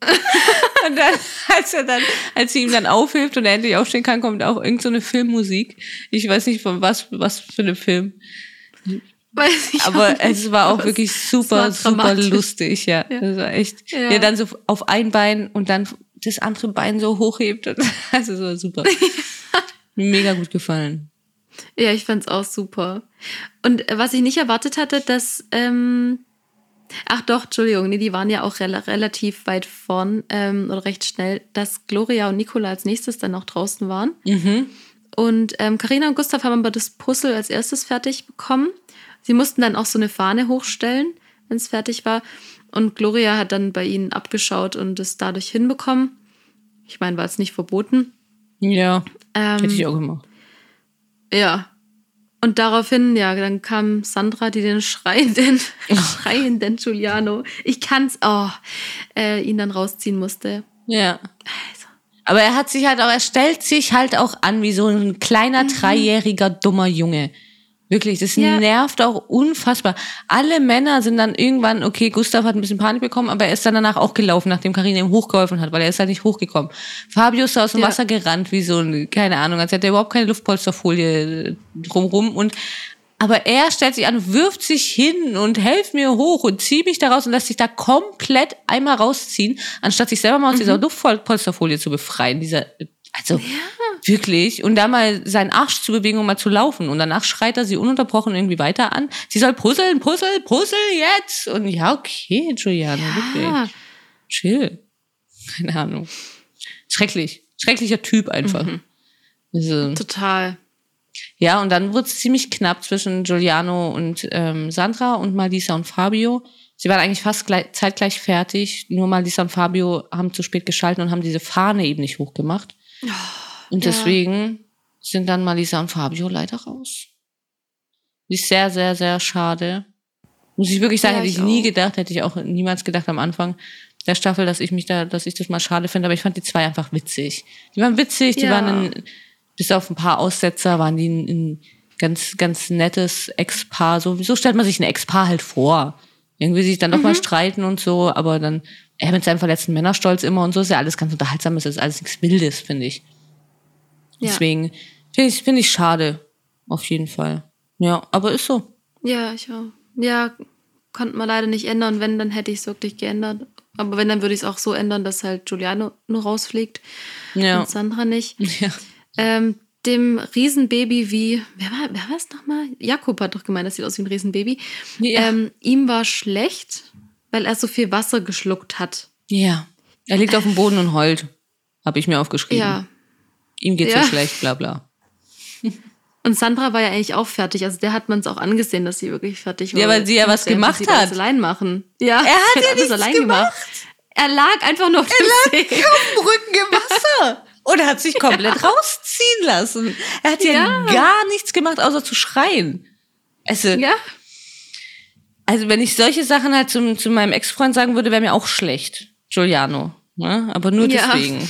und dann, als er dann, als sie ihm dann aufhilft und er endlich aufstehen kann, kommt auch irgendeine so Filmmusik. Ich weiß nicht von was, was für eine Film. Weiß ich Aber es war auch wirklich super, super lustig, ja. ja. Das war echt. Ja. Der dann so auf ein Bein und dann das andere Bein so hochhebt. Und, also so super. Mega gut gefallen. Ja, ich fand's auch super. Und äh, was ich nicht erwartet hatte, dass. Ähm, ach doch, Entschuldigung, nee, die waren ja auch rel relativ weit vorn ähm, oder recht schnell, dass Gloria und Nicola als nächstes dann noch draußen waren. Mhm. Und ähm, Carina und Gustav haben aber das Puzzle als erstes fertig bekommen. Sie mussten dann auch so eine Fahne hochstellen, wenn es fertig war. Und Gloria hat dann bei ihnen abgeschaut und es dadurch hinbekommen. Ich meine, war es nicht verboten. Ja, Ähm, hätte ich auch gemacht. Ja. Und daraufhin, ja, dann kam Sandra, die den schreienden, schreienden Giuliano, ich kann's, oh, äh, ihn dann rausziehen musste. Ja. Also, Aber er hat sich halt auch, er stellt sich halt auch an wie so ein kleiner, dreijähriger, dummer Junge. Wirklich, das Ja. nervt auch unfassbar. Alle Männer sind dann irgendwann, okay, Gustav hat ein bisschen Panik bekommen, aber er ist dann danach auch gelaufen, nachdem Karina ihm hochgeholfen hat, weil er ist halt nicht hochgekommen. Fabio ist aus dem Ja. Wasser gerannt, wie so ein, keine Ahnung, als hätte er überhaupt keine Luftpolsterfolie drumrum und aber er stellt sich an, wirft sich hin und helft mir hoch und zieh mich da raus und lässt sich da komplett einmal rausziehen, anstatt sich selber mal aus dieser Luftpolsterfolie zu befreien. Dieser, also wirklich. Und da mal seinen Arsch zu bewegen, um mal zu laufen. Und danach schreit er sie ununterbrochen irgendwie weiter an. Sie soll puzzeln, puzzeln, puzzeln jetzt. Und ja, okay, Giuliano, wirklich. ah, Chill. Keine Ahnung. Schrecklich. Schrecklicher Typ einfach. Also, total. ja, und dann wurde es ziemlich knapp zwischen Giuliano und ähm, Sandra und Malisa und Fabio. Sie waren eigentlich fast gleich, zeitgleich fertig. Nur Malisa und Fabio haben zu spät geschalten und haben diese Fahne eben nicht hochgemacht. Und ja. deswegen sind dann Malisa und Fabio leider raus. Ist sehr, sehr, sehr schade. Muss ich wirklich sagen, Ja, hätte ich, ich nie gedacht, hätte ich auch niemals gedacht am Anfang der Staffel, dass ich mich da, dass ich das mal schade finde, aber ich fand die zwei einfach witzig. Die waren witzig, die Ja. waren ein, bis auf ein paar Aussetzer waren die ein, ein ganz, ganz nettes Ex-Paar. So, so stellt man sich ein Ex-Paar halt vor. Irgendwie sich dann Mhm. mal streiten und so, aber dann, er mit seinem verletzten Männerstolz immer und so ist ja alles ganz unterhaltsam, es ist alles nichts Wildes, finde ich. Ja. Deswegen finde ich, finde ich schade. Auf jeden Fall. Ja, aber ist so. Ja, ich auch. Ja, konnte man leider nicht ändern. Wenn, dann hätte ich es wirklich geändert. Aber wenn, dann würde ich es auch so ändern, dass halt Giuliano nur rausfliegt Ja. und Sandra nicht. Ja. Ähm, dem Riesenbaby wie, wer war, wer war es nochmal? Jakob hat doch gemeint, das sieht aus wie ein Riesenbaby. Ja. Ähm, ihm war schlecht, weil er so viel Wasser geschluckt hat. ja. Er liegt auf dem Boden und heult. Habe ich mir aufgeschrieben. Ja. Ihm geht's Ja. so schlecht, bla bla. Und Sandra war ja eigentlich auch fertig. Also der hat man es auch angesehen, dass sie wirklich fertig war. Ja, weil sie ja was gemacht hat. alles allein machen. Ja, Er hat ja alles nichts allein gemacht. Er lag einfach nur auf dem See. Auf dem Rücken im Wasser. Und er hat sich komplett rausziehen lassen. Er hat ja, Ja. gar nichts gemacht, außer zu schreien. Also, Ja, also wenn ich solche Sachen halt zum, zu meinem Ex-Freund sagen würde, wäre mir auch schlecht. Giuliano. Ne? Aber nur Ja. deswegen.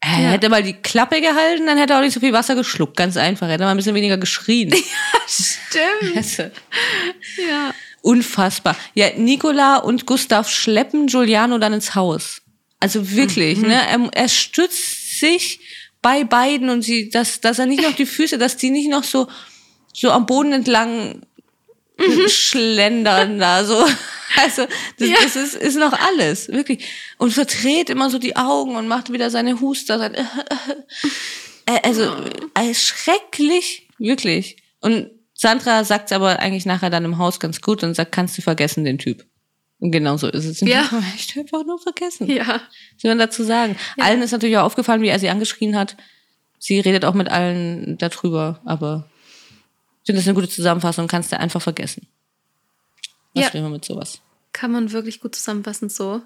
Er Ja. hätte mal die Klappe gehalten, dann hätte er auch nicht so viel Wasser geschluckt. Ganz einfach. Er hätte mal ein bisschen weniger geschrien. stimmt. Also, Ja. Unfassbar. Ja, Nicola und Gustav schleppen Giuliano dann ins Haus. Also wirklich, ne? Er, er stützt sich bei beiden und sie, dass, dass er nicht noch die Füße, dass die nicht noch so, so am Boden entlang schlendern da so. Also, das, Ja. das ist, ist noch alles, wirklich. Und verdreht immer so die Augen und macht wieder seine Huster, sein, Äh, also, äh, schrecklich, wirklich. Und Sandra sagt aber eigentlich nachher dann im Haus ganz gut und sagt, kannst du vergessen, den Typ. Und genau so ist es. Ja. haben echt einfach nur vergessen. Ja. Soll man dazu sagen? Allen ist natürlich auch aufgefallen, wie er sie angeschrien hat. Sie redet auch mit allen darüber, aber ich finde das eine gute Zusammenfassung, kannst du einfach vergessen. Was Ja. will man mit sowas? Kann man wirklich gut zusammenfassen so.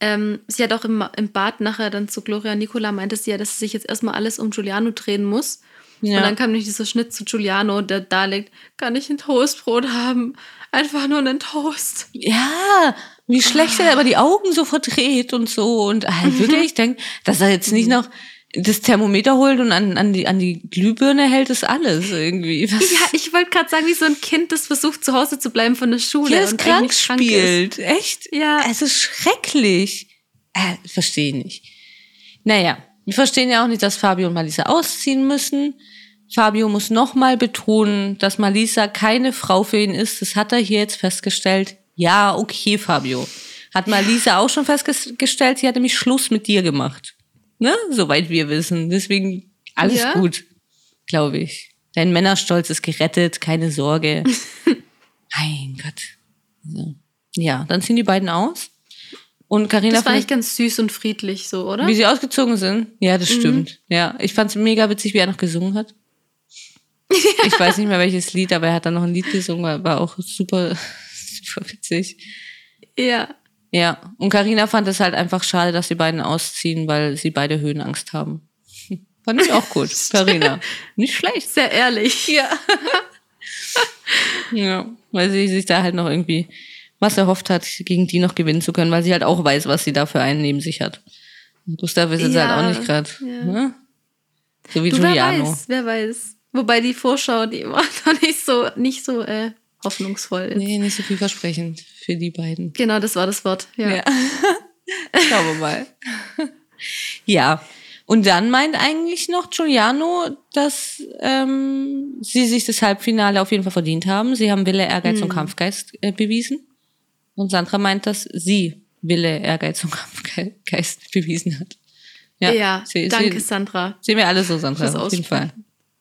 Ähm, sie hat auch im, im Bad nachher dann zu Gloria Nicola meinte sie ja, dass sie sich jetzt erstmal alles um Giuliano drehen muss. Ja. Und dann kam nämlich dieser Schnitt zu Giuliano, der da liegt, kann ich ein Toastbrot haben? Einfach nur einen Toast. Ja, wie schlecht er aber die Augen so verdreht und so. Und halt wirklich, ich denke, dass er jetzt nicht noch das Thermometer holt und an, an, die, an die Glühbirne hält, ist alles irgendwie. Was? Ja, ich wollte gerade sagen, wie so ein Kind, das versucht, zu Hause zu bleiben von der Schule. Ja, das und krank eigentlich krank ist. spielt. Echt? Ja. Es ist schrecklich. Äh, verstehe nicht. Naja, wir verstehen ja auch nicht, dass Fabio und Malisa ausziehen müssen. Fabio muss nochmal betonen, dass Malisa keine Frau für ihn ist. Das hat er hier jetzt festgestellt. Ja, okay, Fabio. Hat Malisa auch schon festgestellt, sie hat nämlich Schluss mit dir gemacht. Ne? Soweit wir wissen. Deswegen alles Ja. gut, glaube ich. Dein Männerstolz ist gerettet, keine Sorge. mein Gott. So. Ja, dann ziehen die beiden aus. Und Carina Das war eigentlich ganz süß und friedlich so, oder? wie sie ausgezogen sind. Ja, das Mhm. stimmt. Ja, ich fand es mega witzig, wie er noch gesungen hat. Ich weiß nicht mehr welches Lied, aber er hat dann noch ein Lied gesungen, war, war auch super, super witzig. Ja. Ja, und Karina fand es halt einfach schade, dass die beiden ausziehen, weil sie beide Höhenangst haben. Fand ich auch gut, Karina. Nicht schlecht. Sehr ehrlich. Ja. ja, weil sie sich da halt noch irgendwie was erhofft hat, gegen die noch gewinnen zu können, weil sie halt auch weiß, was sie da für einen neben sich hat. Und Gustav ist jetzt Ja, halt auch nicht gerade. ja. Ne? So wie Du, wer Giuliano. weiß, wer weiß. Wobei die Vorschau, die war noch nicht so, nicht so äh, hoffnungsvoll. Ist. Nee, nicht so vielversprechend für die beiden. Genau, das war das Wort. Ja. Ja. Schauen wir mal. ja. Und dann meint eigentlich noch Giuliano, dass ähm, sie sich das Halbfinale auf jeden Fall verdient haben. Sie haben Wille, Ehrgeiz und Kampfgeist äh, bewiesen. Und Sandra meint, dass sie Wille, Ehrgeiz und Kampfgeist bewiesen hat. Ja, sie- danke, sie- Sandra. Sehen wir alle so, Sandra, auf jeden. Fall.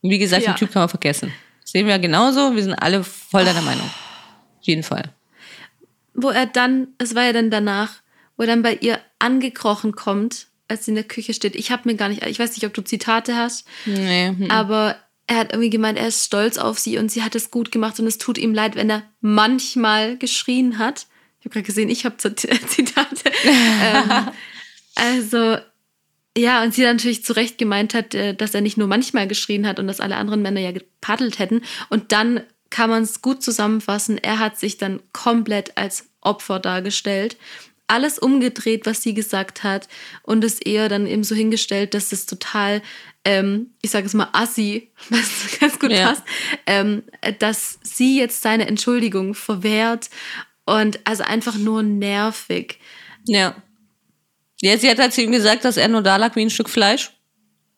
Und wie gesagt, Ja. den Typ kann man vergessen. Sehen wir genauso, wir sind alle voll deiner Meinung. Auf jeden Fall. Wo er dann, es war ja dann danach, wo er dann bei ihr angekrochen kommt, als sie in der Küche steht. Ich habe mir gar nicht, ich weiß nicht, ob du Zitate hast, Nee. hm. aber er hat irgendwie gemeint, er ist stolz auf sie und sie hat es gut gemacht und es tut ihm leid, wenn er manchmal geschrien hat. Ich habe gerade gesehen, ich habe Zitate. ähm, also, ja, und sie dann natürlich zu Recht gemeint hat, äh, dass er nicht nur manchmal geschrien hat und dass alle anderen Männer ja gepaddelt hätten. Und dann kann man es gut zusammenfassen. Er hat sich dann komplett als Opfer dargestellt. Alles umgedreht, was sie gesagt hat und es eher dann eben so hingestellt, dass es total, ähm, ich sage es mal, assi, was ganz gut Ja. passt, ähm, dass sie jetzt seine Entschuldigung verwehrt und also einfach nur nervig. Ja. Ja, sie hat halt zu ihm gesagt, dass er nur da lag wie ein Stück Fleisch.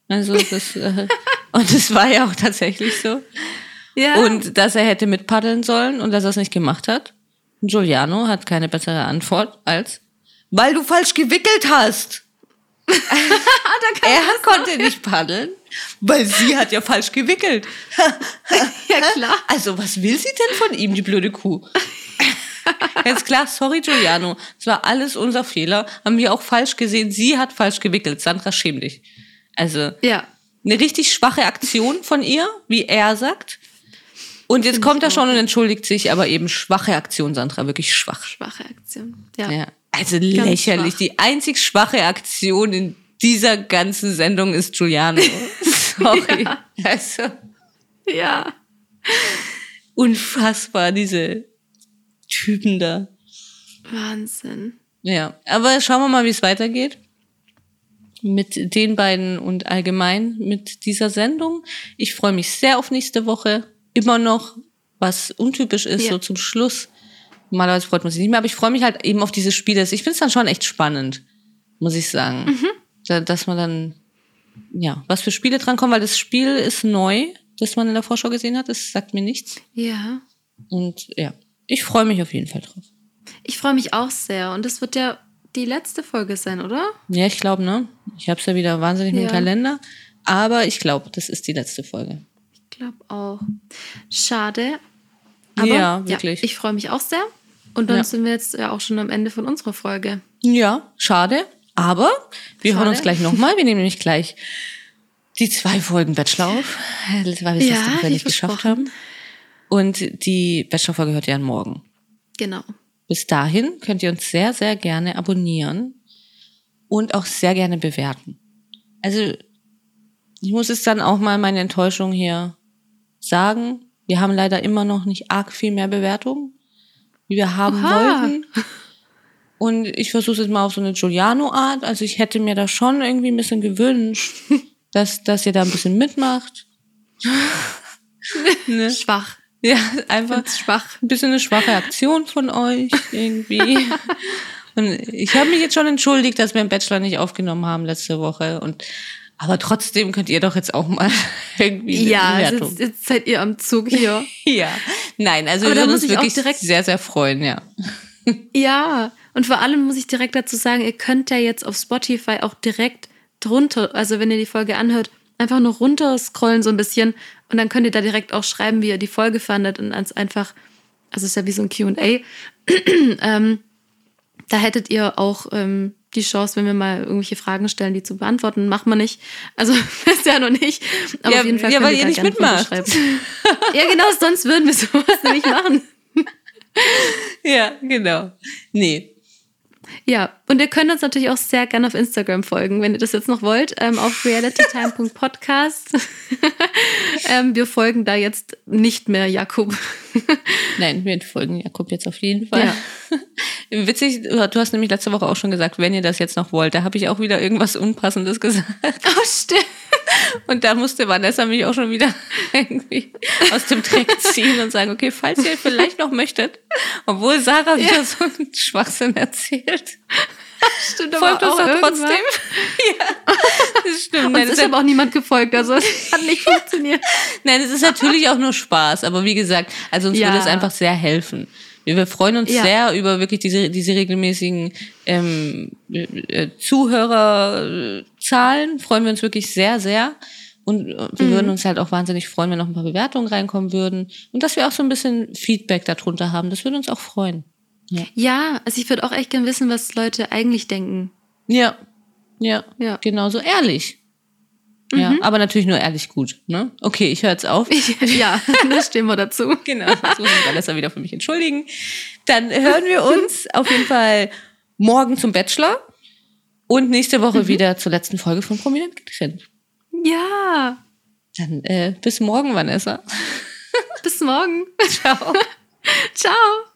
Also das, äh, und das war ja auch tatsächlich so. Ja. Und dass er hätte mitpaddeln sollen und dass er es nicht gemacht hat. Und Giuliano hat keine bessere Antwort als, weil du falsch gewickelt hast. er konnte nicht paddeln, weil sie hat ja falsch gewickelt. ja, klar. Also, was will sie denn von ihm, die blöde Kuh? Ganz klar, sorry, Giuliano. Es war alles unser Fehler. Haben wir auch falsch gesehen. Sie hat falsch gewickelt. Sandra, schäm dich. Also, Ja. eine richtig schwache Aktion von ihr, wie er sagt. Und jetzt kommt er schon und entschuldigt sich, aber eben schwache Aktion, Sandra, wirklich schwach. Schwache Aktion. Ja. Ja. Also lächerlich. schwach. Die einzig schwache Aktion in dieser ganzen Sendung ist Giuliano. Sorry. Also, ja. unfassbar, diese Typen da. Wahnsinn. Ja, aber schauen wir mal, wie es weitergeht. Mit den beiden und allgemein mit dieser Sendung. Ich freue mich sehr auf nächste Woche. Immer noch, was untypisch ist, Ja. so zum Schluss. Normalerweise freut man sich nicht mehr, aber ich freue mich halt eben auf diese Spiele. Ich finde es dann schon echt spannend, muss ich sagen. Mhm. Da, dass man dann, ja, was für Spiele drankommen, weil das Spiel ist neu, das man in der Vorschau gesehen hat. Das sagt mir nichts. Ja. Und ja, ich freue mich auf jeden Fall drauf. Ich freue mich auch sehr. Und das wird ja die letzte Folge sein, oder? Ja, ich glaube, ne? Ich habe es ja wieder wahnsinnig mit dem Ja. Kalender. Aber ich glaube, das ist die letzte Folge. Ich glaube auch. Schade. Aber Ja, wirklich. ich freue mich auch sehr. Und dann Ja. sind wir jetzt ja auch schon am Ende von unserer Folge. Ja, schade. Aber wir Schade. hören uns gleich nochmal. Wir nehmen nämlich gleich die zwei Folgen Bachelor auf, weil wir es Ja, nicht geschafft haben. Und die Bachelor-Folge hört ihr an morgen. Genau. Bis dahin könnt ihr uns sehr, sehr gerne abonnieren und auch sehr gerne bewerten. Also, ich muss es dann auch mal meine Enttäuschung hier sagen. Wir haben leider immer noch nicht arg viel mehr Bewertungen, wie wir haben Oha. wollten. Und ich versuche es jetzt mal auf so eine Giuliano-Art. Also ich hätte mir da schon irgendwie ein bisschen gewünscht, dass, dass ihr da ein bisschen mitmacht. ne? Schwach. Ja, einfach Find's schwach. ein bisschen eine schwache Aktion von euch irgendwie. Und ich habe mich jetzt schon entschuldigt, dass wir einen Bachelor nicht aufgenommen haben letzte Woche. Und aber trotzdem könnt ihr doch jetzt auch mal irgendwie eine Ja, Bewertung. jetzt, jetzt seid ihr am Zug hier. Ja, nein, also Aber wir würden uns wirklich direkt- sehr, sehr freuen, ja. ja. Und vor allem muss ich direkt dazu sagen, ihr könnt ja jetzt auf Spotify auch direkt drunter, also wenn ihr die Folge anhört, einfach nur runterscrollen so ein bisschen und dann könnt ihr da direkt auch schreiben, wie ihr die Folge fandet und als einfach, also es ist ja wie so ein Q&A, ähm, da hättet ihr auch ähm, die Chance, wenn wir mal irgendwelche Fragen stellen, die zu beantworten. Machen wir nicht. Also ist ja noch nicht. Aber Ja, auf jeden Fall ja, weil ihr nicht mitmacht. ja, genau, sonst würden wir sowas nämlich machen. Ja, genau. Nee. Ja, und ihr könnt uns natürlich auch sehr gerne auf Instagram folgen, wenn ihr das jetzt noch wollt, ähm, auf realitytime.podcast. ähm, wir folgen da jetzt nicht mehr Jakob. Nein, wir folgen Jakob jetzt auf jeden Fall. Ja. Witzig, du hast nämlich letzte Woche auch schon gesagt, wenn ihr das jetzt noch wollt, da habe ich auch wieder irgendwas Unpassendes gesagt. Oh, stimmt. Und da musste Vanessa mich auch schon wieder irgendwie aus dem Dreck ziehen und sagen, okay, falls ihr vielleicht noch möchtet, obwohl Sarah wieder so einen Schwachsinn erzählt, Stimmt folgt uns doch irgendwann. trotzdem. ja, das stimmt. Nein, ist das ist, aber auch niemand gefolgt, also es hat nicht funktioniert. nein, es ist natürlich auch nur Spaß, aber wie gesagt, also uns Ja. würde es einfach sehr helfen. Wir, wir freuen uns Ja. sehr über wirklich diese, diese regelmäßigen ähm, äh, Zuhörerzahlen. Freuen wir uns wirklich sehr, sehr. Und äh, wir würden uns halt auch wahnsinnig freuen, wenn noch ein paar Bewertungen reinkommen würden. Und dass wir auch so ein bisschen Feedback darunter haben. Das würde uns auch freuen. Ja, also ich würde auch echt gern wissen, was Leute eigentlich denken. Ja. Ja. Ja. Genau so ehrlich. Ja, aber natürlich nur ehrlich gut. Ne? Okay, ich höre jetzt auf. ja, da stehen wir dazu. Genau, das muss ich Vanessa wieder für mich entschuldigen. Dann hören wir uns auf jeden Fall morgen zum Bachelor und nächste Woche wieder zur letzten Folge von Prominent getrennt. Ja, Dann äh, bis morgen, Vanessa. bis morgen. Ciao. Ciao.